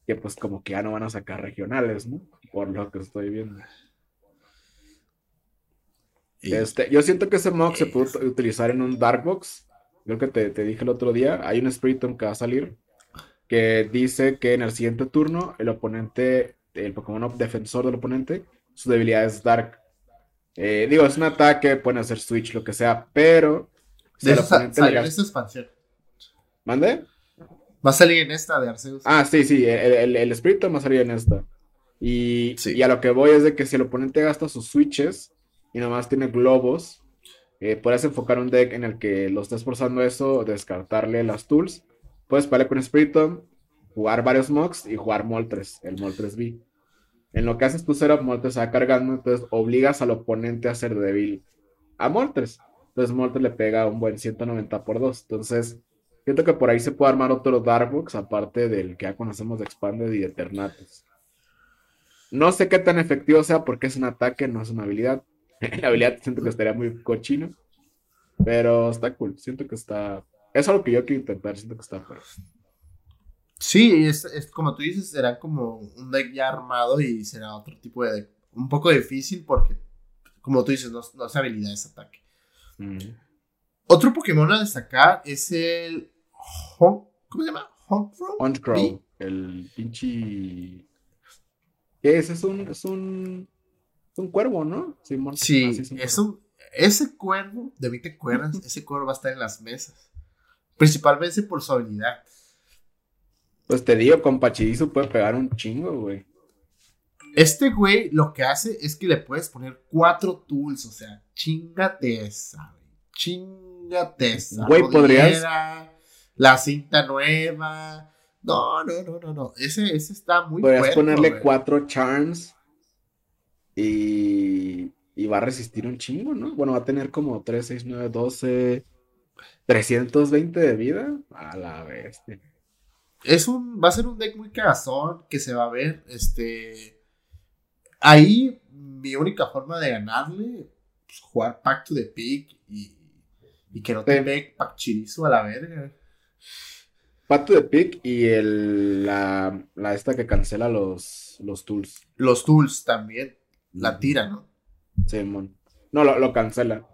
que, pues, como que ya no van a sacar regionales, ¿no? Por lo que estoy viendo. Este, yo siento que ese mock se puede utilizar en un Dark Box. Creo que te, te, dije el otro día. Hay un Spiritomb que va a salir que dice que en el siguiente turno el oponente, el Pokémon defensor del oponente, su debilidad es Dark. Eh, digo, es un ataque, pueden hacer Switch, lo que sea, pero... de esta expansión. ¿Mande? Va a salir en esta de Arceus. Ah, sí, sí, el, el, va a salir en esta. Y, y, a lo que voy es de que si el oponente gasta sus switches y nomás tiene globos, eh, puedes enfocar un deck en el que lo estés forzando eso, descartarle las tools Puedes pelear con Spiritomb, jugar varios mocks y jugar Moltres, el Moltres B. En lo que haces tu setup, Moltres va cargando, entonces obligas al oponente a ser débil a Moltres. Entonces Moltres le pega un buen 190 por 2. Entonces, siento que por ahí se puede armar otro Darkbox, aparte del que ya conocemos de Expanded y de Eternatus. No sé qué tan efectivo sea porque es un ataque, no es una habilidad. La habilidad siento que estaría muy cochino. Pero está cool. Siento que está es algo que yo quiero intentar, siento que está fuera. Sí, es, como tú dices, será como un deck ya armado y será otro tipo de deck. Un poco difícil porque, como tú dices, no, no es habilidad ese ataque. Mm. Otro Pokémon a destacar es el. ¿Cómo se llama? Huntcrow. El pinche. ¿Qué es? Es un. Es un. Es un cuervo, ¿no? Simón. Sí, es un, ese cuervo, de 20 cuerdas, ese cuervo va a estar en las mesas. Principalmente por su habilidad. Pues te digo, con Pachirizo puede pegar un chingo, güey. Este güey lo que hace es que le puedes poner cuatro tools, o sea, chingate esa, güey. Chingate esa. Güey, podrías. La cinta nueva. No, no, no, no, no. Ese, ese está muy Podrías ponerle cuatro charms y, y va a resistir un chingo, ¿no? Bueno, va a tener como 3, 6, 9, 12, 320 de vida. A la bestia. Es un, va a ser un deck muy cagazón que se va a ver, este... Ahí mi única forma de ganarle, pues, jugar Pacto de Pick y, y que no te ve Pacchirizo a la verga. Pacto de Pick y el, la, la esta que cancela los, los tools. Los tools también. La tira, ¿no? Sí, mon. No, lo, lo cancela.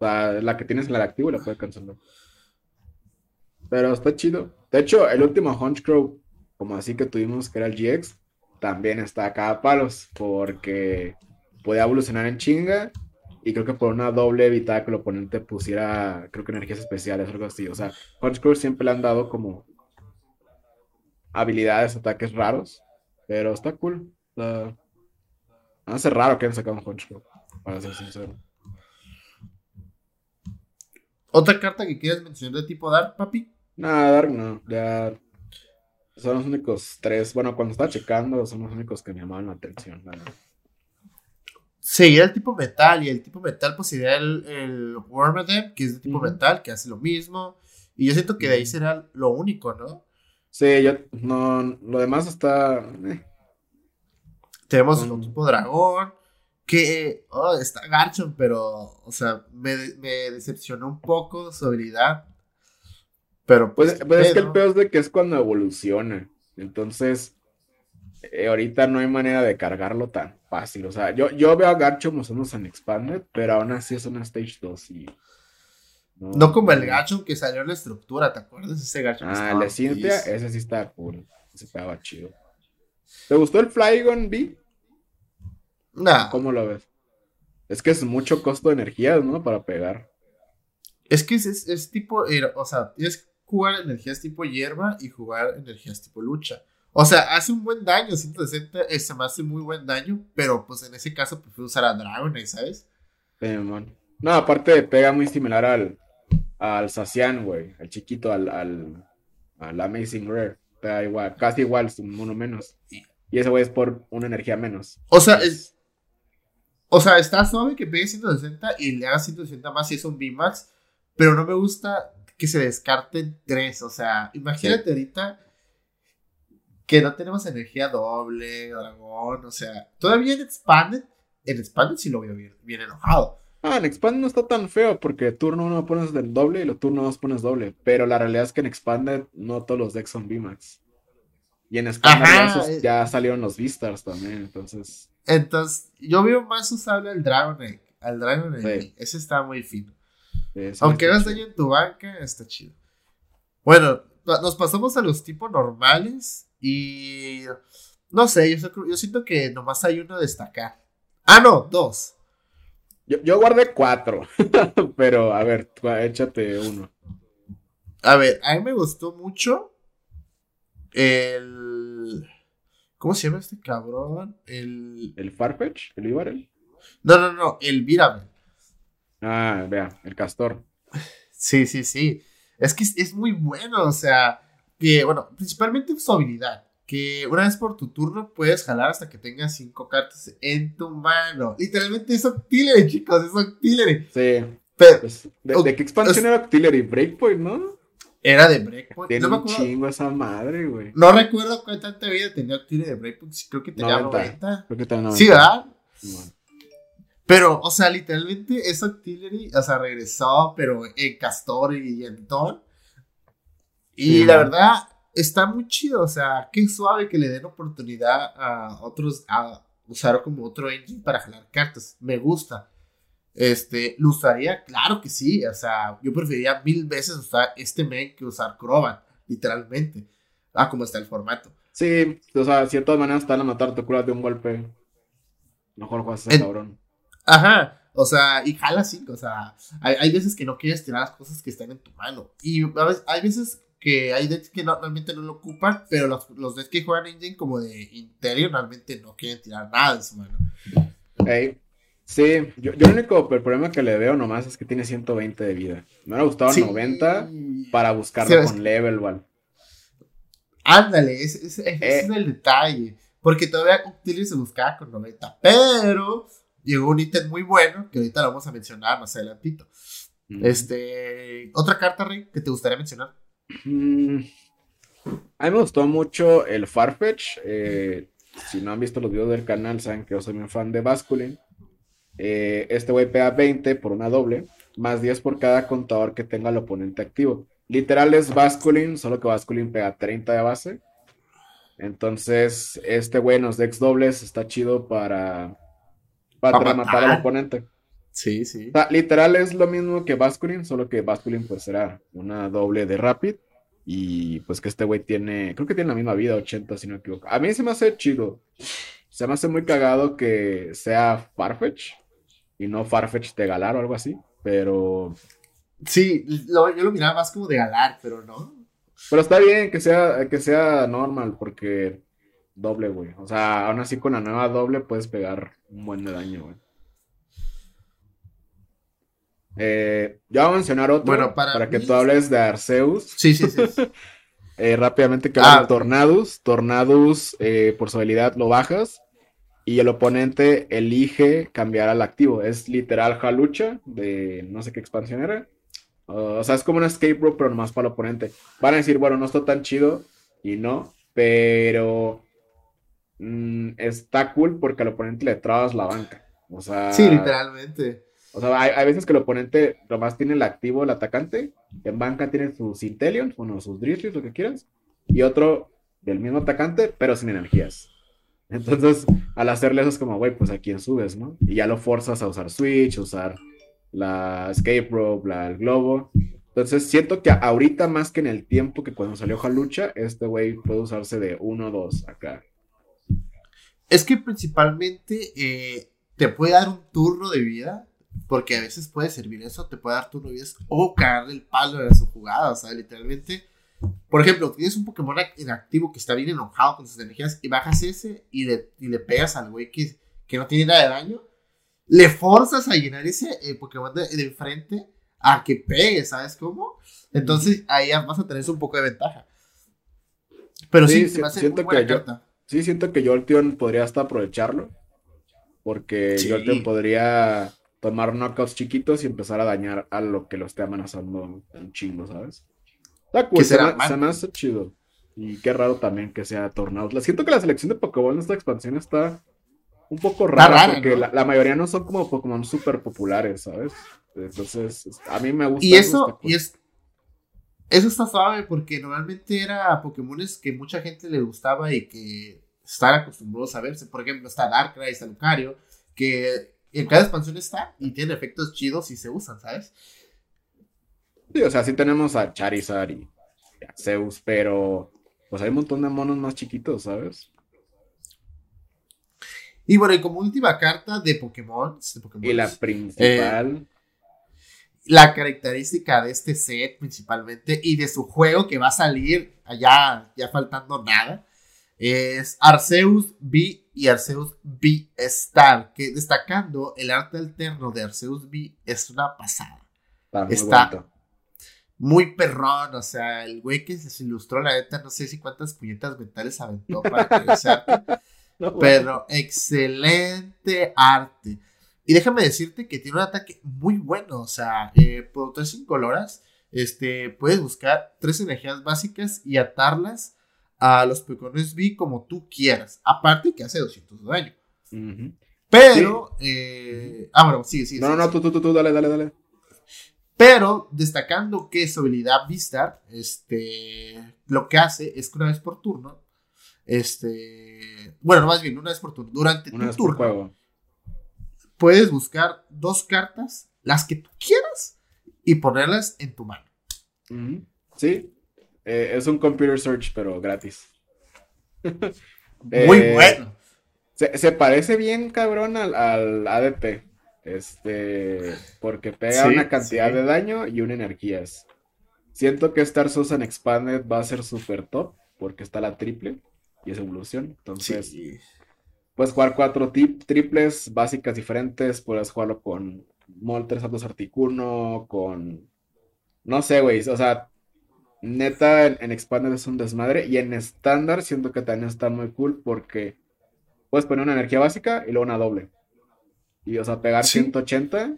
la que tienes en el activo la puede cancelar. Pero está chido. De hecho, el último Hunchcrow, como así que tuvimos, que era el GX, también está acá a palos, porque podía evolucionar en chinga. Y creo que por una doble evitaba que el oponente pusiera, creo que energías especiales o algo así. O sea, Hunchcrow siempre le han dado como habilidades, ataques raros. Pero está cool. Hace raro que hayan sacado un Hunchcrow, para ser sincero. ¿Otra carta que quieras mencionar de tipo Dark, papi? Nada, Dark no. Ya son los únicos tres. Bueno, cuando estaba checando, son los únicos que me llamaban la atención. Seguía el tipo metal y el tipo metal pues sería el, el que es de tipo metal, que hace lo mismo. Y yo siento que de ahí será lo único, ¿no? Sí, yo no, lo demás está. Eh. Tenemos el tipo dragón, que oh, está Garchon, pero, o sea, me, me decepcionó un poco su habilidad. Pero pues, pues, es que el peor es de que es cuando evoluciona. Entonces, eh, ahorita no hay manera de cargarlo tan fácil. O sea, yo, yo veo a Garchomp usándose en Expanded, pero aún así es una Stage 2 y. No, como el Garchomp que salió en la estructura, ¿te acuerdas? Ese Garchomp. Ah, el de Cynthia, ese sí está cool. Ese estaba chido. ¿Te gustó el Flygon B? No. ¿Cómo lo ves? Es que es mucho costo de energía, ¿no? Para pegar. Es que es, es, tipo, o sea, tienes jugar energías tipo hierba y jugar energías tipo lucha. O sea, hace un buen daño, 160 eh, se me hace muy buen daño, pero pues en ese caso prefiero usar a Dragonite, ¿sabes? No, aparte pega muy similar al, al Sacian, güey, al chiquito, al, al, al Amazing Rare. Pega igual, casi igual, uno menos. Y ese güey es por una energía menos. O sea, es. O sea, está suave que pegue 160 y le haga 160 más si es un VMAX, pero no me gusta que se descarten tres. O sea, imagínate ahorita que no tenemos energía doble, dragón, o sea, todavía en Expanded, en Expanded sí lo veo bien, bien enojado. Ah, en Expanded no está tan feo porque turno 1 pones del doble y lo turno 2 pones doble. Pero la realidad es que en Expanded no todos los decks son VMAX. Y en Expanded eh. ya salieron los Vistars también, entonces. Entonces, yo veo más usable al Dragon Egg. Al Dragon Egg. Ese está muy fino. Aunque hagas daño en tu banca, está chido. Bueno, nos pasamos a los tipos normales y no sé, yo, siento que nomás hay uno a destacar. Ah, no, dos. Yo, guardé cuatro, pero a ver, échate uno. A ver, a mí me gustó mucho el... ¿Cómo se llama este cabrón? El... ¿El Farfetch? ¿El Ibarel? No, no, no, el Virabel. Ah, vea, el castor. Sí, sí, sí. Es que es, muy bueno, o sea, que, bueno, principalmente su habilidad. Que una vez por tu turno puedes jalar hasta que tengas cinco cartas en tu mano. Literalmente es Octillery, chicos, es Octillery. Sí. Pero, pues, ¿de, qué expansión era Octillery? Breakpoint, ¿no? Era de Breakpoint. Tiene un chingo esa madre, güey. No recuerdo cuánta vida tenía Octillery de Breakpoint. Creo que tenía 90. Creo que tenía 90. Sí, ¿verdad? Pero, o sea, literalmente esa artillery, o sea, regresó, pero en Castor y en Ton. Y la verdad, está muy chido, o sea, qué suave que le den oportunidad a otros, a usar como otro engine para jalar cartas. Me gusta. Este, ¿lo usaría? Claro que sí, o sea, yo preferiría mil veces usar este main que usar Crobat, literalmente. Ah, como está el formato. Sí, o sea, si de todas maneras están a matar tu cura de un golpe. Mejor juegas ese cabrón. Ajá. O sea, y jala así, o sea, hay, hay, veces que no quieres tirar las cosas que están en tu mano. Y a veces, hay veces que hay decks que no, realmente no lo ocupan, pero los, los decks que juegan engine como de Interior realmente no quieren tirar nada en su mano. Sí, yo, yo, el único problema que le veo nomás es que tiene 120 de vida. Me hubiera gustado 90 para buscarlo con level, igual. Ándale, ese, ese, ese es el detalle. Porque todavía Octilio se buscaba con 90. Pero llegó un ítem muy bueno que ahorita lo vamos a mencionar más adelantito. Este, otra carta, Rey, que te gustaría mencionar. Mm, a mí me gustó mucho el Farfetch. Eh, si no han visto los videos del canal, saben que yo soy un fan de Basculin. Eh, este güey pega 20 por una doble, más 10 por cada contador que tenga el oponente activo. Literal es Basculin, solo que Basculin pega 30 de base. Entonces, este güey en los decks dobles está chido para, para, matar al oponente. Sí, sí. literal es lo mismo que Basculin, solo que Basculin pues será una doble de Rapid. Y pues que este güey tiene, creo que tiene la misma vida, 80 si no me equivoco. A mí se me hace chido. Se me hace muy cagado que sea Farfetch y no Farfetch de Galar o algo así, pero... Sí, yo lo miraba más como de Galar, pero no. Pero está bien que sea, que sea normal, porque doble, güey. O sea, aún así con la nueva doble puedes pegar un buen daño, güey. Eh, yo voy a mencionar otro para, que tú hables de Arceus. Sí, sí, sí. eh, rápidamente que ah, Tornadus. Tornadus, eh, por su habilidad lo bajas y el oponente elige cambiar al activo. Es literal Jalucha de no sé qué expansión era. o sea, es como un escape rope, pero nomás para el oponente. Van a decir, bueno, no está tan chido y no, pero mm, está cool porque al oponente le trabas la banca. O sea, sí, literalmente. O sea, hay, veces que el oponente nomás tiene el activo, el atacante. En banca tiene sus Intellions, bueno, sus Drizzlies, lo que quieras. Y otro del mismo atacante, pero sin energías. Entonces, al hacerle eso es como, güey, pues a quién subes, ¿no? Y ya lo forzas a usar Switch, usar la Escape Rope, la, el Globo. Entonces, siento que ahorita más que en el tiempo que cuando salió Halucha, este güey puede usarse de 1 o 2 acá. Es que principalmente eh, te puede dar un turno de vida porque a veces puede servir eso, te puede dar tu novias o cagarle el palo de su jugada, o sea, literalmente. Por ejemplo, tienes un Pokémon inactivo que está bien enojado con sus energías y bajas ese y le, y le pegas al güey que, que, no tiene nada de daño. Le forzas a llenar ese eh, Pokémon de, de, enfrente a que pegue, ¿sabes cómo? Entonces ahí vas a tener un poco de ventaja. Pero sí, sí siento que yo, Sí, siento que Jolteon podría hasta aprovecharlo. Porque sí. Jolteon podría tomar knockouts chiquitos y empezar a dañar a lo que lo esté amenazando un chingo, ¿sabes? Está cool, se, me, hace chido. Y qué raro también que sea Tornados. Siento que la selección de Pokémon en esta expansión está un poco rara, porque la, mayoría no son como Pokémon súper populares, ¿sabes? Entonces, a mí me gusta. Y eso, y es, eso está suave porque normalmente era Pokémones que mucha gente le gustaba y que están acostumbrados a verse. Por ejemplo, está Darkrai, está Lucario, que en cada expansión está y tiene efectos chidos y se usan, ¿sabes? Sí, o sea, sí tenemos a Charizard y a Zeus, pero pues hay un montón de monos más chiquitos, ¿sabes? Y bueno, y como última carta de Pokémon. y la principal. Eh, la característica de este set principalmente y de su juego que va a salir allá, ya faltando nada, es Arceus B y Arceus B Star, que destacando el arte alterno de Arceus B es una pasada. Está, muy, perrón, o sea, el güey que se ilustró, la neta, no sé si cuántas puñetas mentales aventó para arte, pero excelente arte. Y déjame decirte que tiene un ataque muy bueno, o sea, eh, por tres incoloras, este, puedes buscar tres energías básicas y atarlas a los Pokémones B como tú quieras. Aparte que hace 200 de daño. Pero, eh, ah, bueno, sigue, sigue. No, no, no, tú, tú, tú, dale, dale, dale. Pero, destacando que su habilidad Vistar, este, lo que hace es que una vez por turno, este, bueno, más bien, una vez por turno, durante tu turno, puedes buscar dos cartas, las que tú quieras, y ponerlas en tu mano. Sí, eh, es un computer search, pero gratis. Muy eh, bueno. Se, parece bien, cabrón, al, al, ADP. Este. Porque pega una cantidad de daño y una energías. Siento que Star Susan Expanded va a ser super top. Porque está la triple. Y es evolución. Entonces. Puedes jugar cuatro triples básicas diferentes. Puedes jugarlo con Moltres Santos Articuno. Con. No sé, güey. O sea, neta, en, en Expanded es un desmadre. Y en estándar siento que también está muy cool porque puedes poner una energía básica y luego una doble. Y, o sea, pegar 180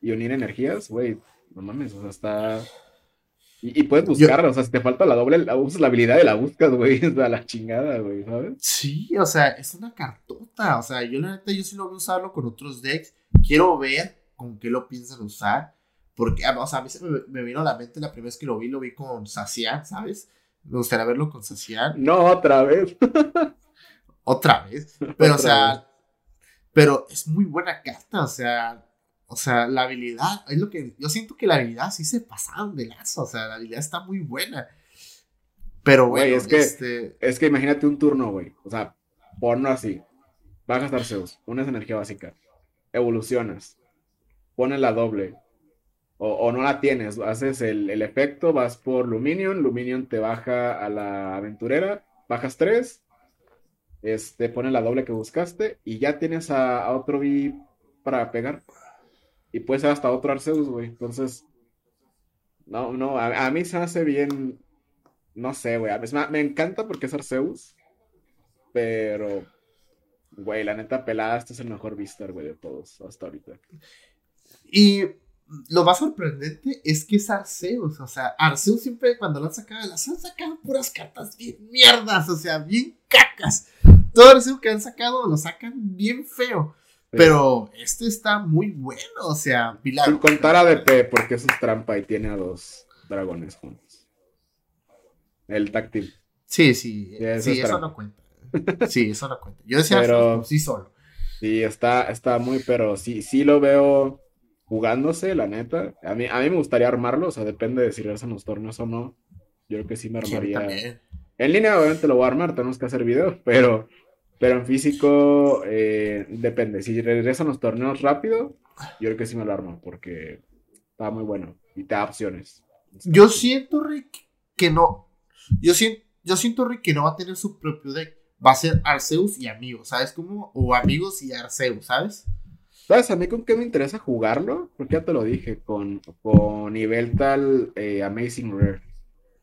y unir energías, güey, no mames, o sea, está... Y, puedes buscarla, o sea, si te falta la doble, la, usas la habilidad y la buscas, güey, es la chingada, güey, ¿sabes? Sí, o sea, es una cartota, o sea, yo la neta, yo sí lo voy a usarlo con otros decks, quiero ver con qué lo piensan usar, porque, ah, o sea, a mí se me, vino a la mente la primera vez que lo vi, lo vi con Sacian, ¿sabes? Me gustaría verlo con Sacian. No, otra vez. otra vez. Pero, o sea, pero es muy buena carta, o sea, o sea, la habilidad, es lo que yo siento que la habilidad sí se pasaron de lazo, o sea, la habilidad está muy buena. Pero, güey, es que, este... es que imagínate un turno, güey, o sea, ponlo así, bajas Arceus, pones energía básica, evolucionas, pones la doble, o, no la tienes, haces el, el, efecto, vas por Luminion, Luminion te baja a la aventurera, bajas 3, este, pone la doble que buscaste y ya tienes a, otro B para pegar. Y puede ser hasta otro Arceus, güey. Entonces, no, no, a, mí se hace bien, no sé, güey. Me, me encanta porque es Arceus, pero, güey, la neta pelada, este es el mejor Vistar, güey, de todos hasta ahorita. Y lo más sorprendente es que es Arceus. O sea, Arceus siempre cuando lo han sacado, las han sacado puras cartas bien mierdas, o sea, bien cacas. Todo Arceus que han sacado lo sacan bien feo. Pero este está muy bueno, o sea, Pilar. Sin contar a DP, porque eso es trampa y tiene a dos dragones juntos. El táctil. Sí, sí, sí, eso, no cuenta. Sí, eso no cuenta. Yo decía pero, sí solo. Sí, está, está muy, pero sí, sí lo veo jugándose, la neta. A mí, a mí me gustaría armarlo, o sea, depende de si regresan los torneos o no. Yo creo que sí me armaría. en línea, obviamente lo voy a armar, tenemos que hacer video, pero, pero en físico eh, depende. Si regresan los torneos rápido, yo creo que sí me lo armo, porque está muy bueno y te da opciones. Yo siento, Rick, que no. Yo siento, yo siento, Rick, que no va a tener su propio deck. Va a ser Arceus y amigos, ¿sabes cómo? O amigos y Arceus, ¿sabes? ¿Sabes a mí con qué me interesa jugarlo? Porque ya te lo dije, con, con Ibeltal eh, Amazing Rare.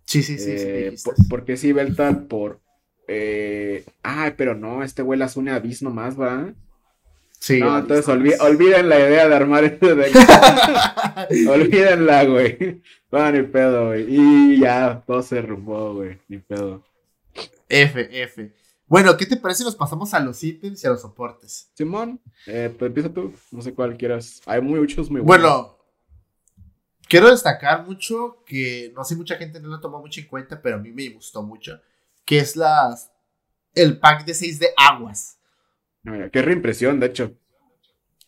Sí, sí, sí. Eh, ¿Por qué sí Ibeltal? Por. Eh, ay, pero no, este güey las une a Bis nomás, ¿va? Sí. No, entonces olviden la idea de armar este deck. Olvídenla, güey. No, ni pedo, güey. Y ya, todo se rumbó, güey. Ni pedo. F, F. Bueno, ¿qué te parece si nos pasamos a los ítems y a los soportes? Simón, eh, pues empieza tú, no sé cuál quieras. Hay muchos muy buenos. Bueno, quiero destacar mucho que no sé, mucha gente no lo tomó mucho en cuenta, pero a mí me gustó mucho, que es las el pack de 6 de aguas. Mira, qué reimpresión, de hecho.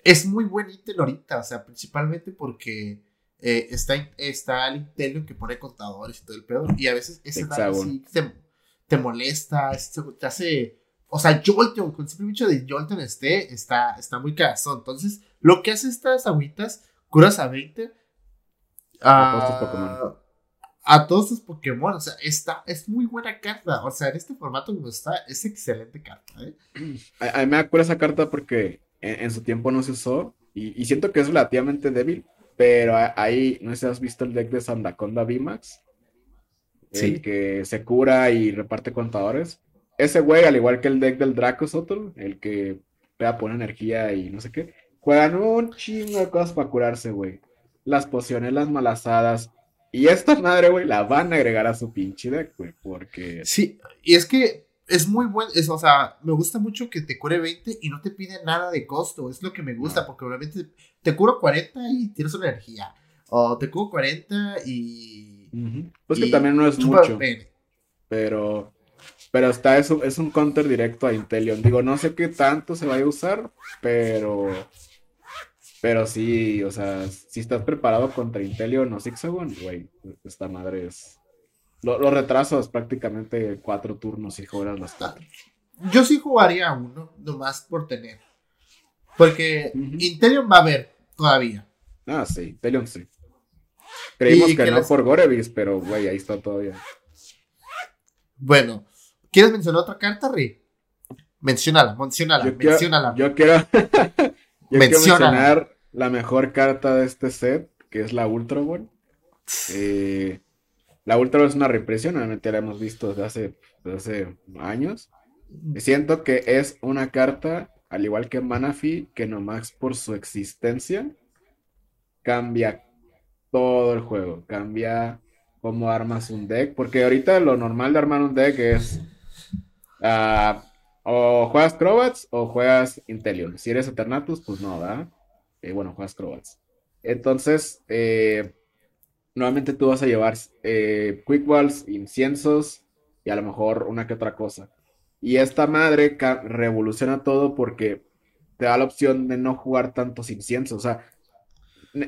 Es muy buen ítem ahorita, o sea, principalmente porque eh, está, está el que pone contadores y todo el peor, y a veces ese daño sí te molesta, te hace. O sea, Jolteon, con simple hecho de Jolteon esté, está, está muy cagazón. Entonces, lo que hace estas agüitas, curas a 20 a, todos tus Pokémon. A todos tus Pokémon. O sea, está, es muy buena carta. O sea, en este formato como está, es excelente carta. ¿eh? A, mí me acuerdo esa carta porque en, su tiempo no se usó. Y, siento que es relativamente débil. Pero ahí, no sé si has visto el deck de Sandaconda VMAX el que se cura y reparte contadores. Ese güey, al igual que el deck del Draco Soto, el que pega pone energía y no sé qué, juegan un chingo de cosas para curarse, güey. Las pociones, las malazadas. Y esta madre, güey, la van a agregar a su pinche deck, güey, porque... Sí, y es que es muy bueno, o sea, me gusta mucho que te cure 20 y no te pide nada de costo, es lo que me gusta, porque obviamente te curo 40 y tienes una energía, o te curo 40 y pues que también no es mucho. Pero, pero está, es un, es un counter directo a Intelion. Digo, no sé qué tanto se vaya a usar, pero, pero sí, o sea, si estás preparado contra Intelion o Zigzagon, güey, esta madre es. los retrasos prácticamente cuatro turnos y juegas las cuatro. yo sí jugaría uno, nomás por tener. Porque Intelion va a haber todavía. Ah, sí, Intelion sí. Creímos que, no por Gorevis, pero güey, ahí está todavía. Bueno, ¿quieres mencionar otra carta, Ri? Menciónala, menciónala, yo menciónala. yo quiero, yo quiero mencionar la mejor carta de este set, que es la Ultra Ball. Eh, la Ultra Ball es una represión, obviamente la hemos visto desde hace, desde hace años. Y siento que es una carta, al igual que Manafi, que nomás por su existencia cambia todo el juego. Cambia cómo armas un deck. Porque ahorita lo normal de armar un deck es. Ah, o juegas Crobats o juegas Intelion. Si eres Eternatus, pues no, ¿verdad? Eh, bueno, juegas Crobats. Entonces, eh, nuevamente tú vas a llevar eh, Quick Balls, inciensos y a lo mejor una que otra cosa. Y esta madre revoluciona todo porque te da la opción de no jugar tantos inciensos. O sea,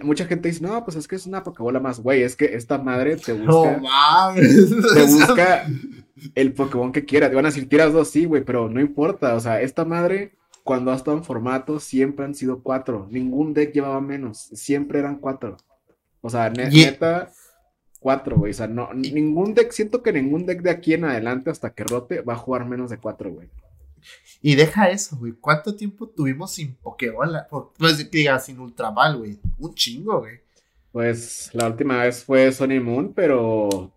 mucha gente dice, no, pues es que es una Pokébola más, güey, es que esta madre te busca. No mames. Te busca el Pokémon que quieras. Te van a decir, tiras dos, sí, güey, pero no importa. O sea, esta madre, cuando ha estado en formato, siempre han sido cuatro. Ningún deck llevaba menos. Siempre eran cuatro. O sea, neta, cuatro, güey. O sea, no, ningún deck, siento que ningún deck de aquí en adelante hasta que rote va a jugar menos de cuatro, güey. Y deja eso, güey. ¿Cuánto tiempo tuvimos sin Pokébola? Pues diga, sin Ultramal, güey. Un chingo, güey. Pues la última vez fue Sony Moon, pero.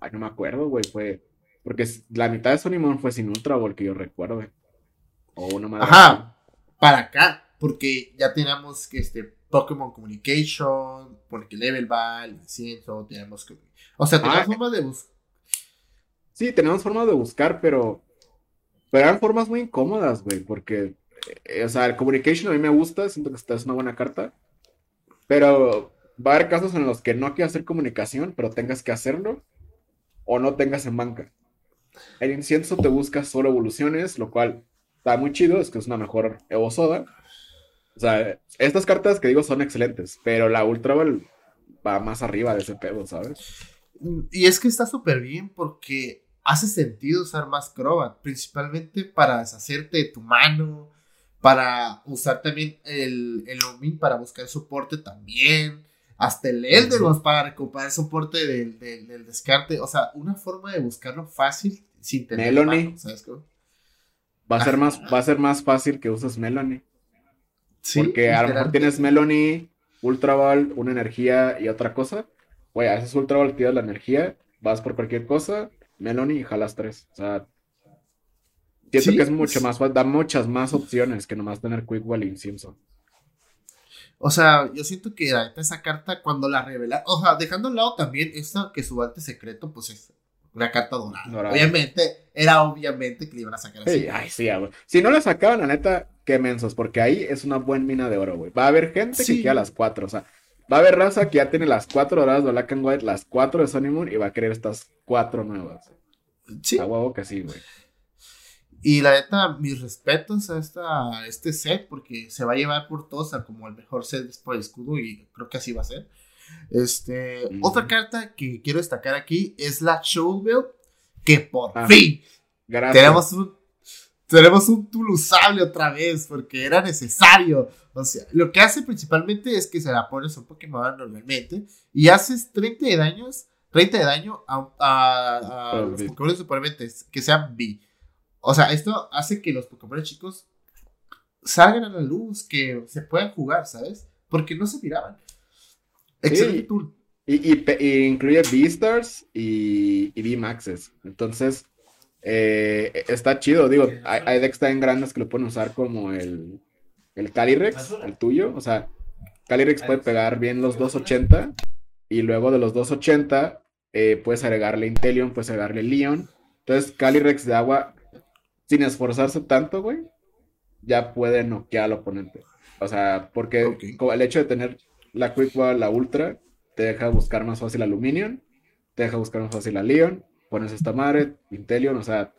Ay, no me acuerdo, güey. Fue. Porque la mitad de Sony Moon fue sin Ultra Ball, que yo recuerdo, güey. O una más. Ajá. Para acá. Porque ya teníamos que este Pokémon Communication, porque Level Ball, Ciento, tenemos que. O sea, tenemos ah, forma de buscar. Sí, tenemos forma de buscar, pero pero eran formas muy incómodas, güey, porque, eh, o sea, el communication a mí me gusta, siento que esta es una buena carta, pero va a haber casos en los que no quieras hacer comunicación, pero tengas que hacerlo, o no tengas en banca. El incienso te busca solo evoluciones, lo cual está muy chido, es que es una mejor Evo Soda. O sea, estas cartas que digo son excelentes, pero la Ultra Ball va más arriba de ese pedo, ¿sabes? Y es que está súper bien porque hace sentido usar más Crobat, principalmente para deshacerte de tu mano, para usar también el, el para buscar soporte también, hasta el Elderos para recuperar soporte del, descarte, o sea, una forma de buscarlo fácil sin tener Melanie. ¿sabes Va a, ser más, va a ser más fácil que uses Melanie. Sí, Porque a lo mejor tienes Melanie, Ultra Ball, una energía y otra cosa. Oye, haces Ultra Ball, tiras la energía, vas por cualquier cosa, Meloni y jalas tres. O sea, pienso que es mucho más, da muchas más opciones que nomás tener Quick Wall y Simpson. O sea, yo siento que esa carta cuando la revela, o sea, dejando a lado también esta que su arte secreto, pues es una carta dorada. Obviamente, era obviamente que le iban a sacar así. ay, sí, Si no la sacaban, la neta, qué mensos, porque ahí es una buena mina de oro, güey. Va a haber gente que quiera las cuatro, o sea, Va a haber raza que ya tiene las cuatro doradas de Black and White, las cuatro de Sony Moon y va a querer estas cuatro nuevas. Sí. A huevo que sí, güey. Y la neta, mis respetos a, esta, este set, porque se va a llevar por todos a como el mejor set después del escudo, y creo que así va a ser. Este, Otra carta que quiero destacar aquí es la Showbell, que por ah, fin tenemos un tenemos un tool usable otra vez porque era necesario. O sea, lo que hace principalmente es que se la pones a un Pokémon normalmente y haces 30 de daños, 30 de daño a, los Pokémon supervivientes que sean B. O sea, esto hace que los Pokémon chicos salgan a la luz, que se puedan jugar, ¿sabes? Porque no se tiraban. Excelente tool. Y, incluye B-Stars y, y B-Maxes. Entonces, eh, está chido, digo, hay, decks tan grandes que lo pueden usar como el, el Calyrex, el tuyo. O sea, Calyrex puede pegar bien los 280 y luego de los 280 eh, puedes agregarle Intelion, puedes agregarle Leon. Entonces, Calyrex de agua, sin esforzarse tanto, güey, ya puede noquear al oponente. O sea, porque el hecho de tener la Quick la Ultra, te deja buscar más fácil a Luminion, te deja buscar más fácil a Leon pones esta madre, Intelion, o sea,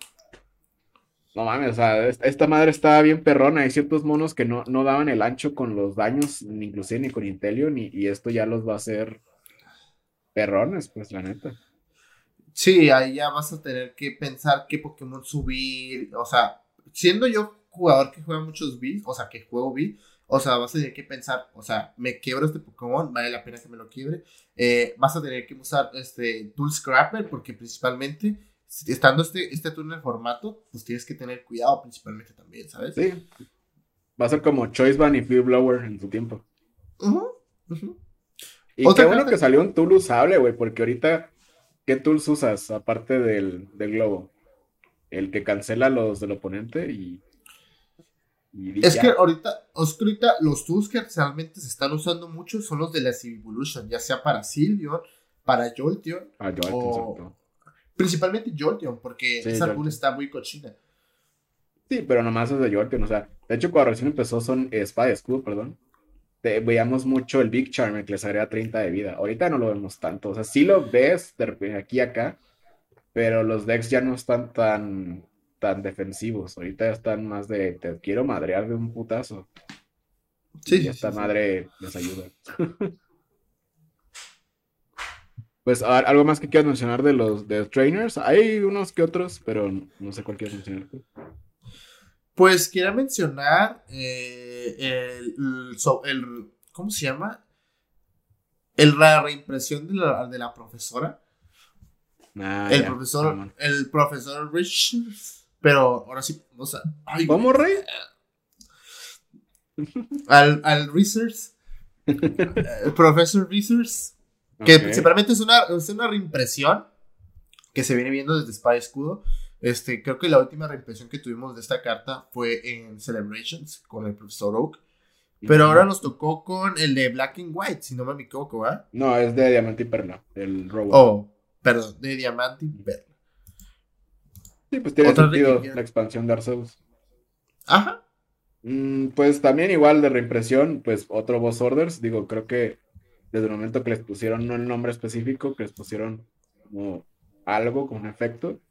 no mames, o sea, esta madre estaba bien perrona. Hay ciertos monos que no, no daban el ancho con los daños, ni inclusive ni con Intelion, y, esto ya los va a hacer perrones, pues la neta. Sí, ahí ya vas a tener que pensar qué Pokémon subir. O sea, siendo yo jugador que juega muchos B, o sea, que juego B, o sea, vas a tener que pensar, o sea, me quiebro este Pokémon, vale la pena que me lo quiebre. Eh, vas a tener que usar este Tool Scrapper, porque principalmente, estando este, este tool en el formato, pues tienes que tener cuidado principalmente también, ¿sabes? Sí. Va a ser como Choice Ban y Fear Blower en su tiempo. Y qué bueno que salió un tool usable, güey, porque ahorita, ¿qué tools usas aparte del, del globo? El que cancela los del oponente y es que ahorita, ahorita los tools que realmente se están usando mucho son los de la Evolution, ya sea para Silvion, para Jolteon. Ah, o... Principalmente Jolteon, porque esa tool está muy cochina. Sí, pero nomás es de Jolteon, o sea, de hecho cuando recién empezó son Espada y Escudo, perdón. veíamos mucho el Big Charm que les agrega 30 de vida. Ahorita no lo vemos tanto, o sea, sí lo ves de aquí a acá, pero los decks ya no están tan tan defensivos. Ahorita ya están más de te quiero madrear de un putazo. Sí. Y esta madre les ayuda. pues algo más que quieras mencionar de los de trainers. Hay unos que otros, pero no sé cuál quieres mencionar. Pues quiero mencionar eh, el, el, ¿Cómo se llama? El, la reimpresión de la, de la profesora. Ah, el profesor, el profesor Richards pero ahora sí, o sea. ¿Cómo, Rey? Al, al Research. el profesor Research. Que principalmente es una, es una reimpresión que se viene viendo desde Spy Escudo. Este, creo que la última reimpresión que tuvimos de esta carta fue en Celebrations con el profesor Oak. Pero ahora nos tocó con el de Black and White, si no me equivoco, ¿verdad? No, es de Diamante y Perla, el robot. Oh, perdón, de Diamante y Perla. Sí, pues tiene sentido la expansión de Arceus. Ajá. Mm, pues también igual de reimpresión, pues otro Boss Orders. Digo, creo que desde el momento que les pusieron no el nombre específico, que les pusieron como algo, como un efecto,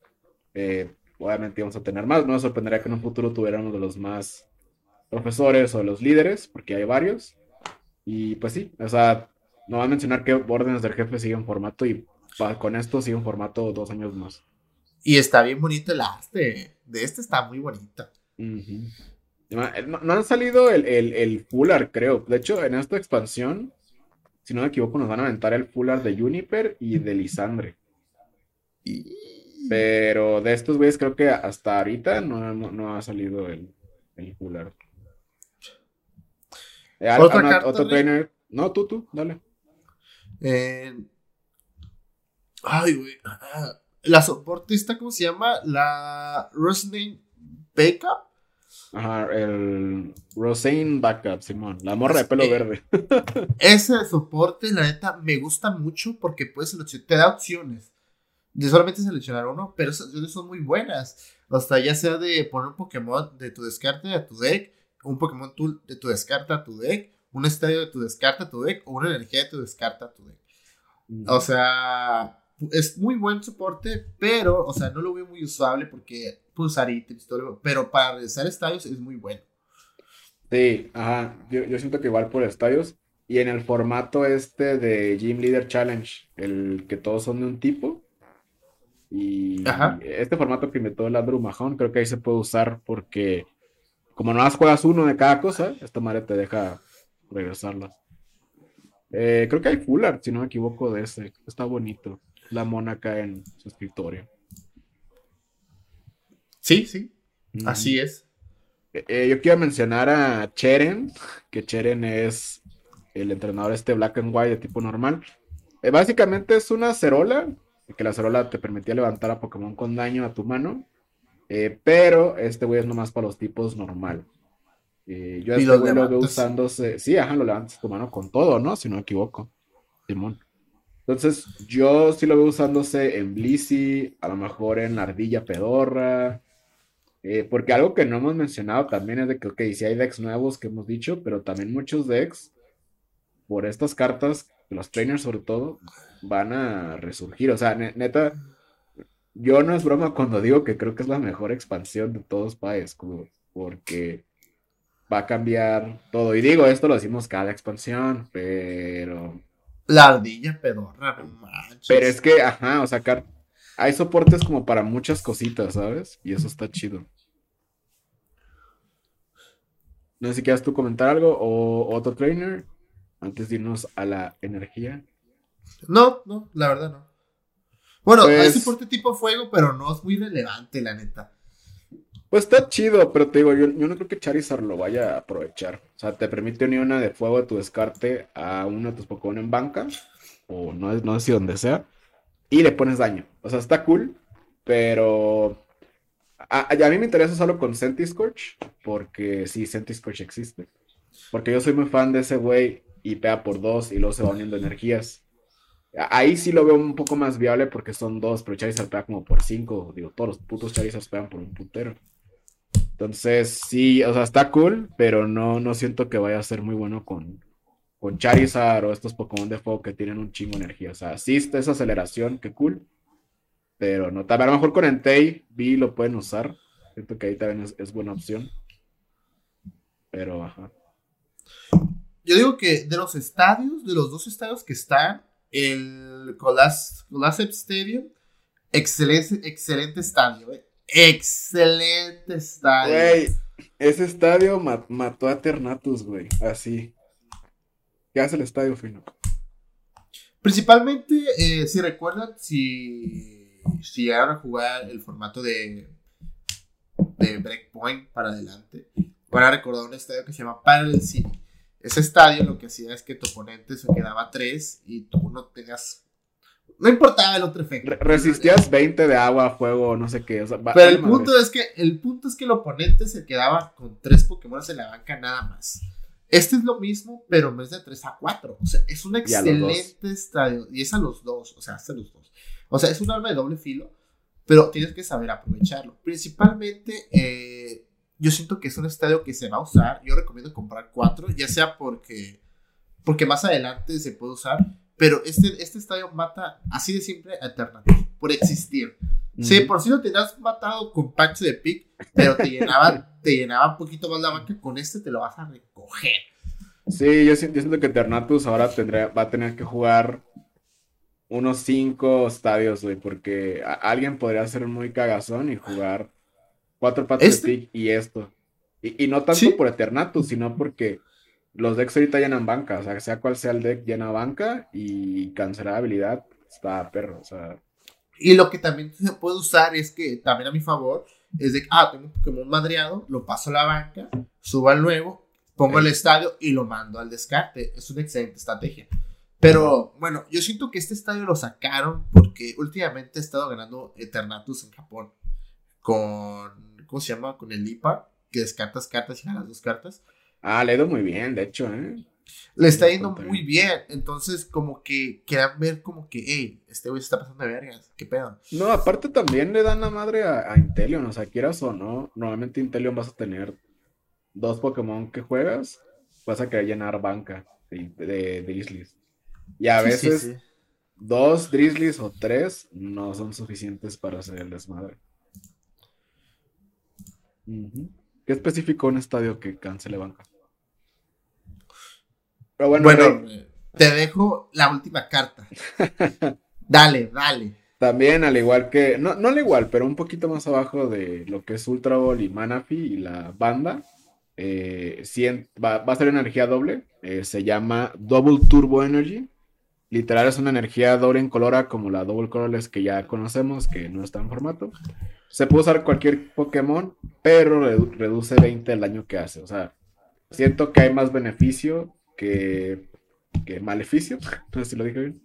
eh, obviamente íbamos a tener más. No me sorprendería que en un futuro tuviéramos de los más profesores o los líderes, porque hay varios. Y pues sí, o sea, no va a mencionar que órdenes del jefe siguen formato y con esto sigue un formato dos años más. Y está bien bonito el arte. De este está muy bonito. no, han salido el, el, Fuller, creo. De hecho, en esta expansión, si no me equivoco, nos van a aventar el Fuller de Juniper y de Lisandre. Pero de estos güeyes, creo que hasta ahorita no, ha salido el, el. Eh, otro trainer. No, tú, tú, dale. Eh, ay, güey. Ah, la soportista, ¿cómo se llama? La Rosane Backup. Ajá, el Rosane Backup, Simón. La morra de pelo verde. ese soporte, la neta, me gusta mucho porque puedes seleccionar, te da opciones. De solamente seleccionar uno, pero esas opciones son muy buenas. Hasta ya sea de poner un Pokémon de tu descarte a tu deck, un Pokémon Tool de tu descarta a tu deck, un estadio de tu descarta a tu deck, o una energía de tu descarta a tu deck. O sea, es muy buen soporte, pero, o sea, no lo veo muy usable porque ítems, todo, pero para realizar estadios es muy bueno. Sí, ajá, yo, siento que igual por estadios y en el formato este de Gym Leader Challenge, el que todos son de un tipo. Y este formato que inventó el Andrew Mahon, creo que ahí se puede usar porque como no más juegas uno de cada cosa, esta madre te deja regresarla. Eh, creo que hay full art, si no me equivoco, de ese. Está bonito la mona acá en su escritorio. Sí, sí, así es. Eh, eh, yo quiero mencionar a Cheren, que Cheren es el entrenador este black and white de tipo normal. Eh, básicamente es una cerola, que la acerola te permitía levantar a Pokémon con daño a tu mano, pero este güey es nomás para los tipos normal. yo este güey lo veo usándose, sí, ajá, lo levantas tu mano con todo, ¿no? Si no me equivoco. Simón. Entonces, yo sí lo veo usándose en Blissey, a lo mejor en la Ardilla Pedorra. Eh, porque algo que no hemos mencionado también es de que, ok, sí hay decks nuevos que hemos dicho, pero también muchos decks, por estas cartas, los trainers sobre todo, van a resurgir. O sea, neta, yo no es broma cuando digo que creo que es la mejor expansión de todos escudo, porque va a cambiar todo. Y digo, esto lo decimos cada expansión, pero la ardilla pedorra, Pero es que, ajá, o sea, hay soportes como para muchas cositas, ¿sabes? Y eso está chido. No sé si quieras tú comentar algo o otro trainer antes de irnos a la energía. No, no, la verdad no. Bueno, hay pues soporte tipo fuego, pero no es muy relevante, la neta. Pues está chido, pero te digo, yo, no creo que Charizard lo vaya a aprovechar. O sea, te permite unir una de fuego de tu descarte a uno de tus Pokémon en banca, o no, no sé si donde sea, y le pones daño. O sea, está cool, pero a, a mí me interesa solo con Sentiscorch, porque sí, Sentiscorch existe. Porque yo soy muy fan de ese güey y pega por dos y luego se va uniendo energías. Ahí sí lo veo un poco más viable porque son dos, pero Charizard pega como por cinco. Digo, todos los putos Charizards pegan por un putero. Entonces, sí, o sea, está cool, pero no, no siento que vaya a ser muy bueno con, con Charizard o estos Pokémon de fuego que tienen un chingo de energía. O sea, sí está esa aceleración, que cool. Pero no, a lo mejor con Entei, Vi lo pueden usar. Siento que ahí también es, es buena opción. Pero, ajá. Yo digo que de los estadios, de los dos estadios que están, el Colas, Stadium, excelente, excelente estadio, eh. Excelente estadio. Güey, ese estadio mató a Ternatus, güey. Así. ¿Qué hace el estadio, Fino? Principalmente, eh, si recuerdan, si, si llegaron a jugar el formato de, de Breakpoint para adelante, van a recordar un estadio que se llama Parallel City. Ese estadio lo que hacía es que tu oponente se quedaba 3 y tú no tenías. No importaba el otro efecto. resistías 20 de agua, fuego, no sé qué. Pero el punto, es que, el punto es que el oponente se quedaba con 3 Pokémon en la banca nada más. Este es lo mismo, pero en vez de 3 a 4. O sea, es un excelente estadio. Y es a los dos. O sea, hasta los dos. O sea, es un arma de doble filo. Pero tienes que saber aprovecharlo. Principalmente, eh, yo siento que es un estadio que se va a usar. Yo recomiendo comprar cuatro, ya sea porque, porque más adelante se puede usar. Pero este, este estadio mata así de simple alternativo, por existir. Sí, por si no te has matado con patch de pick, pero te llenaba, te llenaba un poquito más la banca, con este te lo vas a recoger. Sí, yo, siento que Ternatus ahora tendrá, va a tener que jugar unos cinco estadios, güey, porque alguien podría ser muy cagazón y jugar Cuatro patas de pick y esto. Y, no tanto por Eternatus, sino porque los decks ahorita llenan banca. O sea, sea cual sea el deck, llena banca y cancelar habilidad está perro. O sea. Y lo que también se puede usar es que, también a mi favor, es de, ah, tengo un Pokémon madreado, lo paso a la banca, subo al nuevo, pongo el estadio y lo mando al descarte. Es una excelente estrategia. Pero bueno, yo siento que este estadio lo sacaron porque últimamente he estado ganando Eternatus en Japón con ¿cómo se llama? Con el IPA, que descartas cartas y ganas dos cartas. Ah, le ha ido muy bien, de hecho, ¿eh? Le está yendo muy bien. Entonces, como que quieran ver como que, hey, este güey se está pasando de vergas. ¿Qué pedo? No, aparte también le dan la madre a, Intelion. O sea, quieras o no, normalmente Intelion vas a tener dos Pokémon que juegas, vas a querer llenar banca de, Drizzlies. Y a veces dos Drizzlies o tres no son suficientes para hacer el desmadre. ¿Qué especificó un estadio que cancele banca? Pero bueno, te dejo la última carta. dale, dale. También, al igual que, no, no al igual, pero un poquito más abajo de lo que es Ultra Ball y Manafi y la banda, eh, va, a ser energía doble. Eh, se llama Double Turbo Energy. Literal es una energía doble en colora como la Double Colorless que ya conocemos, que no está en formato. Se puede usar cualquier Pokémon, pero reduce 20 el daño que hace. O sea, siento que hay más beneficio que, que maleficio. No sé si lo dije bien.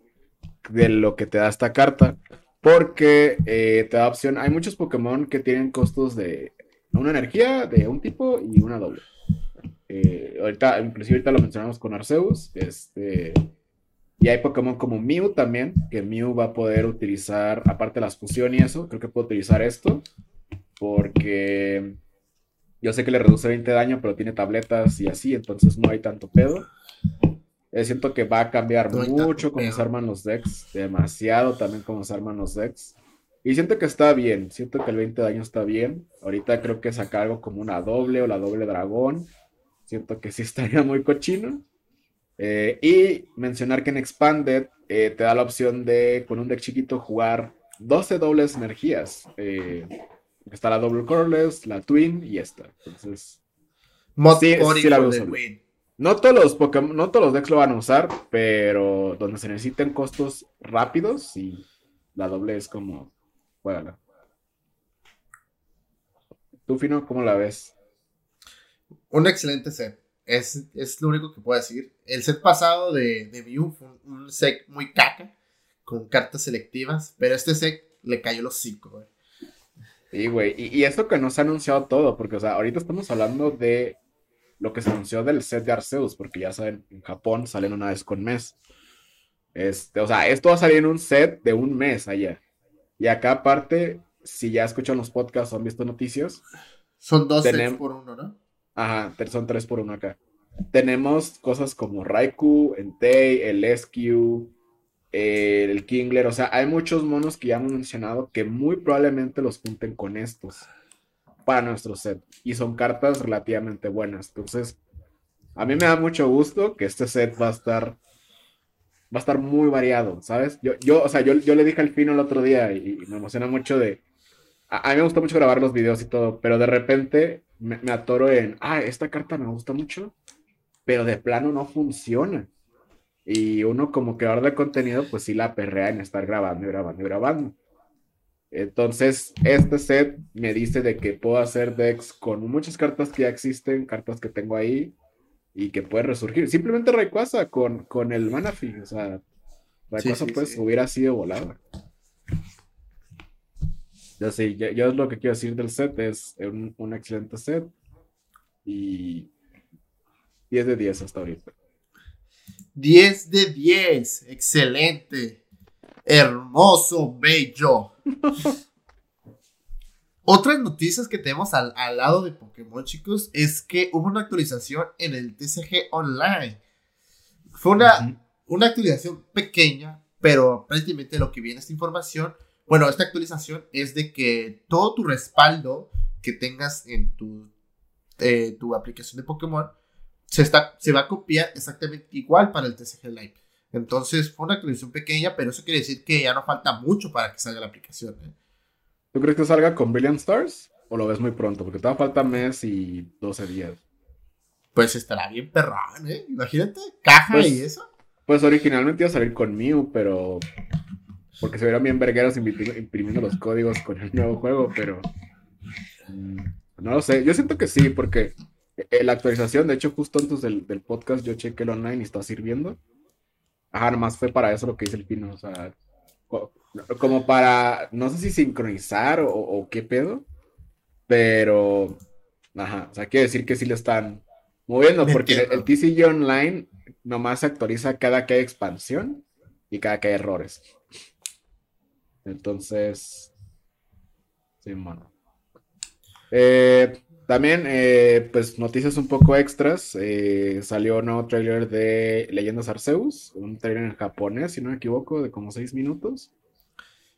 De lo que te da esta carta. Porque eh, te da opción. Hay muchos Pokémon que tienen costos de una energía de un tipo y una doble. Eh, ahorita, inclusive ahorita lo mencionamos con Arceus. Este y hay Pokémon como Mew también, que Mew va a poder utilizar, aparte de las fusiones y eso, creo que puede utilizar esto, porque yo sé que le reduce 20 de daño, pero tiene tabletas y así, entonces no hay tanto pedo. Eh, siento que va a cambiar mucho cómo se arman los decks, demasiado también cómo se arman los decks. Y siento que está bien, siento que el 20 de daño está bien. Ahorita creo que saca algo como una doble o la doble dragón. Siento que sí estaría muy cochino. Eh, y mencionar que en Expanded eh, te da la opción de con un deck chiquito jugar 12 dobles energías. Eh, está la Double Colorless, la Twin y esta. Entonces. sí, sí la No todos los Pokémon, no todos los decks lo van a usar, pero donde se necesiten costos rápidos, y la doble es como. Juegala. ¿Tú, Fino, cómo la ves? Un excelente set. Es, es lo único que puedo decir. El set pasado de, de Mew fue un, set muy caca, con cartas selectivas, pero este set le cayó los cinco, güey. Sí, güey. Y, y esto que no se ha anunciado todo, porque, o sea, ahorita estamos hablando de lo que se anunció del set de Arceus, porque ya saben, en Japón salen una vez con mes. Este, o sea, esto va a salir en un set de un mes allá. Y acá aparte, si ya escuchan los podcasts o han visto noticias. Son dos sets por uno, ¿no? Ajá, son tres por uno acá. Tenemos cosas como Raikou, Entei, el SQ, el Kingler, o sea, hay muchos monos que ya hemos mencionado que muy probablemente los junten con estos para nuestro set. Y son cartas relativamente buenas. Entonces, a mí me da mucho gusto que este set va a estar va a estar muy variado, ¿sabes? Yo, yo o sea, yo, yo le dije al Fino el otro día y, me emociona mucho de... A, mí me gusta mucho grabar los videos y todo, pero de repente me, me atoro en, ah, esta carta me gusta mucho, pero de plano no funciona. Y uno como creador de contenido, pues sí la perrea en estar grabando y grabando y grabando. Entonces, este set me dice de que puedo hacer decks con muchas cartas que ya existen, cartas que tengo ahí y que puede resurgir. Simplemente Rayquaza con, con el Manafi, o sea, Rayquaza pues hubiera sido volada. Ya sé, yo, lo que quiero decir del set es un, un excelente set y 10 de 10 hasta ahorita. 10 de 10. Excelente. Hermoso, bello. Otras noticias que tenemos al, lado de Pokémon, chicos, es que hubo una actualización en el TCG Online. Fue una, una actualización pequeña, pero prácticamente lo que viene esta información, bueno, esta actualización es de que todo tu respaldo que tengas en tu, eh, tu aplicación de Pokémon se, está, se va a copiar exactamente igual para el TCG Live. Entonces fue una actualización pequeña, pero eso quiere decir que ya no falta mucho para que salga la aplicación. ¿eh? ¿Tú crees que salga con Brilliant Stars? ¿O lo ves muy pronto? Porque todavía falta mes y 12 días. Pues estará bien perrón, ¿eh? Imagínate, caja pues, y eso. Pues originalmente iba a salir con Mew, pero. Porque se vieron bien vergueros imprimiendo los códigos con el nuevo juego, pero. Mm, no lo sé. Yo siento que sí, porque la actualización, de hecho, justo antes del, podcast yo chequé el online y está sirviendo. Ajá, nomás fue para eso lo que dice el pino, o sea, como para, no sé si sincronizar o, qué pedo, pero, ajá, o sea, quiere decir que sí le están moviendo, porque el, TCG Online nomás se actualiza cada que hay expansión y cada que hay errores. Entonces, sí, bueno. Eh, también, eh, pues noticias un poco extras. Eh, salió un nuevo trailer de Leyendas Arceus, un trailer en japonés, si no me equivoco, de como seis minutos.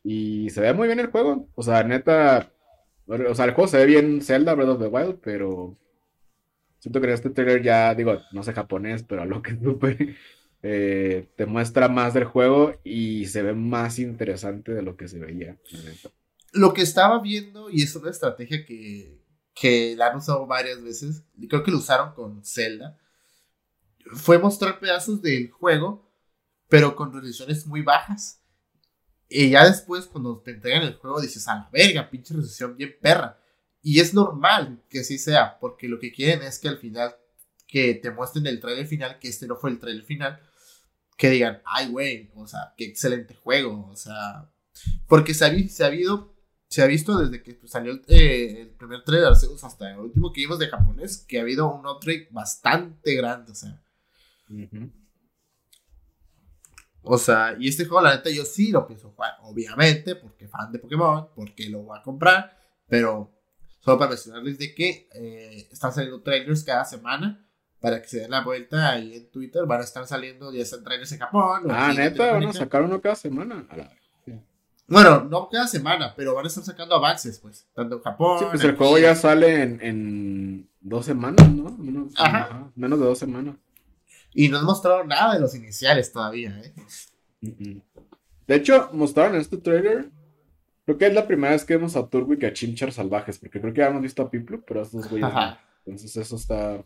Y se ve muy bien el juego. O sea, neta, o sea, el juego se ve bien Zelda Breath of the Wild, pero siento que este trailer ya, digo, no sé japonés, pero a lo que supe, eh, te muestra más del juego y se ve más interesante de lo que se veía. Lo que estaba viendo, y es una estrategia que, que la han usado varias veces, y creo que lo usaron con Zelda, fue mostrar pedazos del juego, pero con resoluciones muy bajas. Y ya después, cuando te entregan el juego, dices, a la verga, pinche resolución bien perra. Y es normal que así sea, porque lo que quieren es que al final, que te muestren el trailer final, que este no fue el trailer final, que digan, ay, güey, o sea, qué excelente juego, o sea, porque se se ha habido se ha visto desde que pues, salió eh, el primer trailer de Arceus hasta el último que vimos de japonés, que ha habido un upgrade bastante grande, o sea. O sea, y este juego, la neta, yo sí lo pienso jugar, obviamente, porque fan de Pokémon, porque lo voy a comprar, pero solo para mencionarles de que eh, están saliendo trailers cada semana para que se den la vuelta ahí en Twitter, van a estar saliendo ya están trailers en Japón. Ah, neta, van a sacar uno cada semana. Bueno, no cada semana, pero van a estar sacando avances, pues, tanto en Japón. Sí, pues el juego ya sale en, dos semanas, ¿no? Menos, ajá. menos de dos semanas. Y no han mostrado nada de los iniciales todavía, ¿eh? De hecho, mostraron en este trailer Creo que es la primera vez que vemos a Turwick y a Chimchar salvajes, porque creo que ya hemos visto a Piplu, pero a estos güeyes no. Entonces eso está,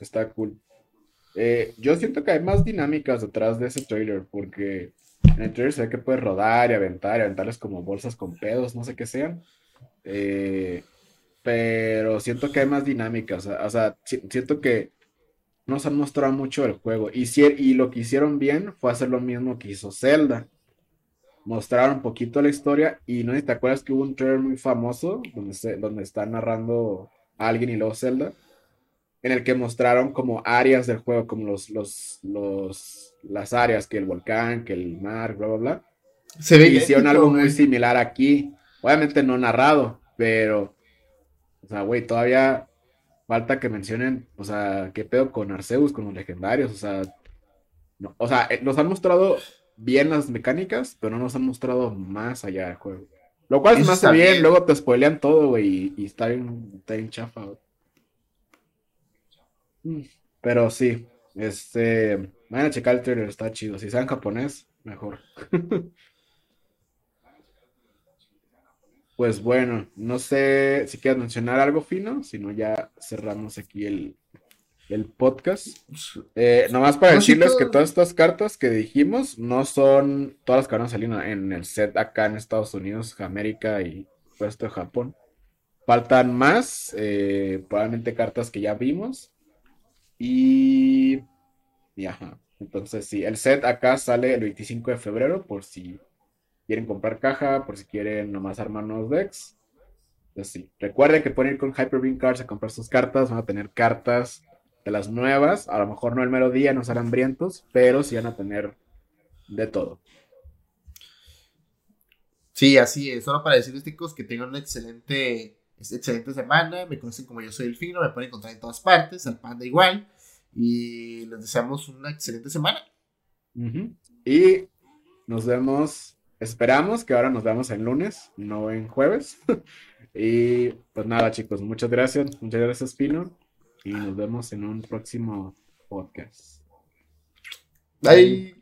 está cool. Eh, yo siento que hay más dinámicas detrás de ese trailer, porque en el trailer se ve que puedes rodar y aventar, y aventarles como bolsas con pedos, no sé qué sean. Eh, pero siento que hay más dinámicas, o sea, siento que nos han mostrado mucho el juego. Y, si, y lo que hicieron bien fue hacer lo mismo que hizo Zelda. Mostraron un poquito la historia y no sé si te acuerdas que hubo un trailer muy famoso donde, se, donde está narrando a alguien y luego Zelda, en el que mostraron como áreas del juego, como los, los, los, las áreas, que el volcán, que el mar, bla, bla, bla. Se ve hicieron algo muy similar aquí. Obviamente no narrado, pero, o sea, güey, todavía falta que mencionen, o sea, qué pedo con Arceus, con los legendarios, o sea, o sea, eh, nos han mostrado bien las mecánicas, pero no nos han mostrado más allá del juego. Lo cual es más bien, luego te spoilean todo, güey, y, está bien, está bien chafa, mm, Pero sí, este, vayan a checar el trailer, está chido. Si saben japonés, mejor. Pues bueno, no sé si quieres mencionar algo fino, si no ya cerramos aquí el, podcast. Eh, nomás para decirles que todas estas cartas que dijimos no son todas las que van a salir en el set acá en Estados Unidos, América y resto de Japón. Faltan más, eh, probablemente cartas que ya vimos. Y, y ajá. Entonces, sí, el set acá sale el 25 de febrero, por si quieren comprar caja, por si quieren nomás armar nuevos decks. Pues sí. Recuerden que pueden ir con Hyper Beam Cards a comprar sus cartas. Van a tener cartas de las nuevas. A lo mejor no el mero día, no serán hambrientos, pero sí van a tener de todo. Sí, así es. Solo para decirles, chicos, que tengan una excelente, excelente semana. Me conocen como yo soy el fino. Me pueden encontrar en todas partes. Al panda igual. Y les deseamos una excelente semana. Y nos vemos Esperamos que ahora nos veamos en lunes, no en jueves. y pues nada, chicos, muchas gracias. Muchas gracias, Pino. Y nos vemos en un próximo podcast. Bye.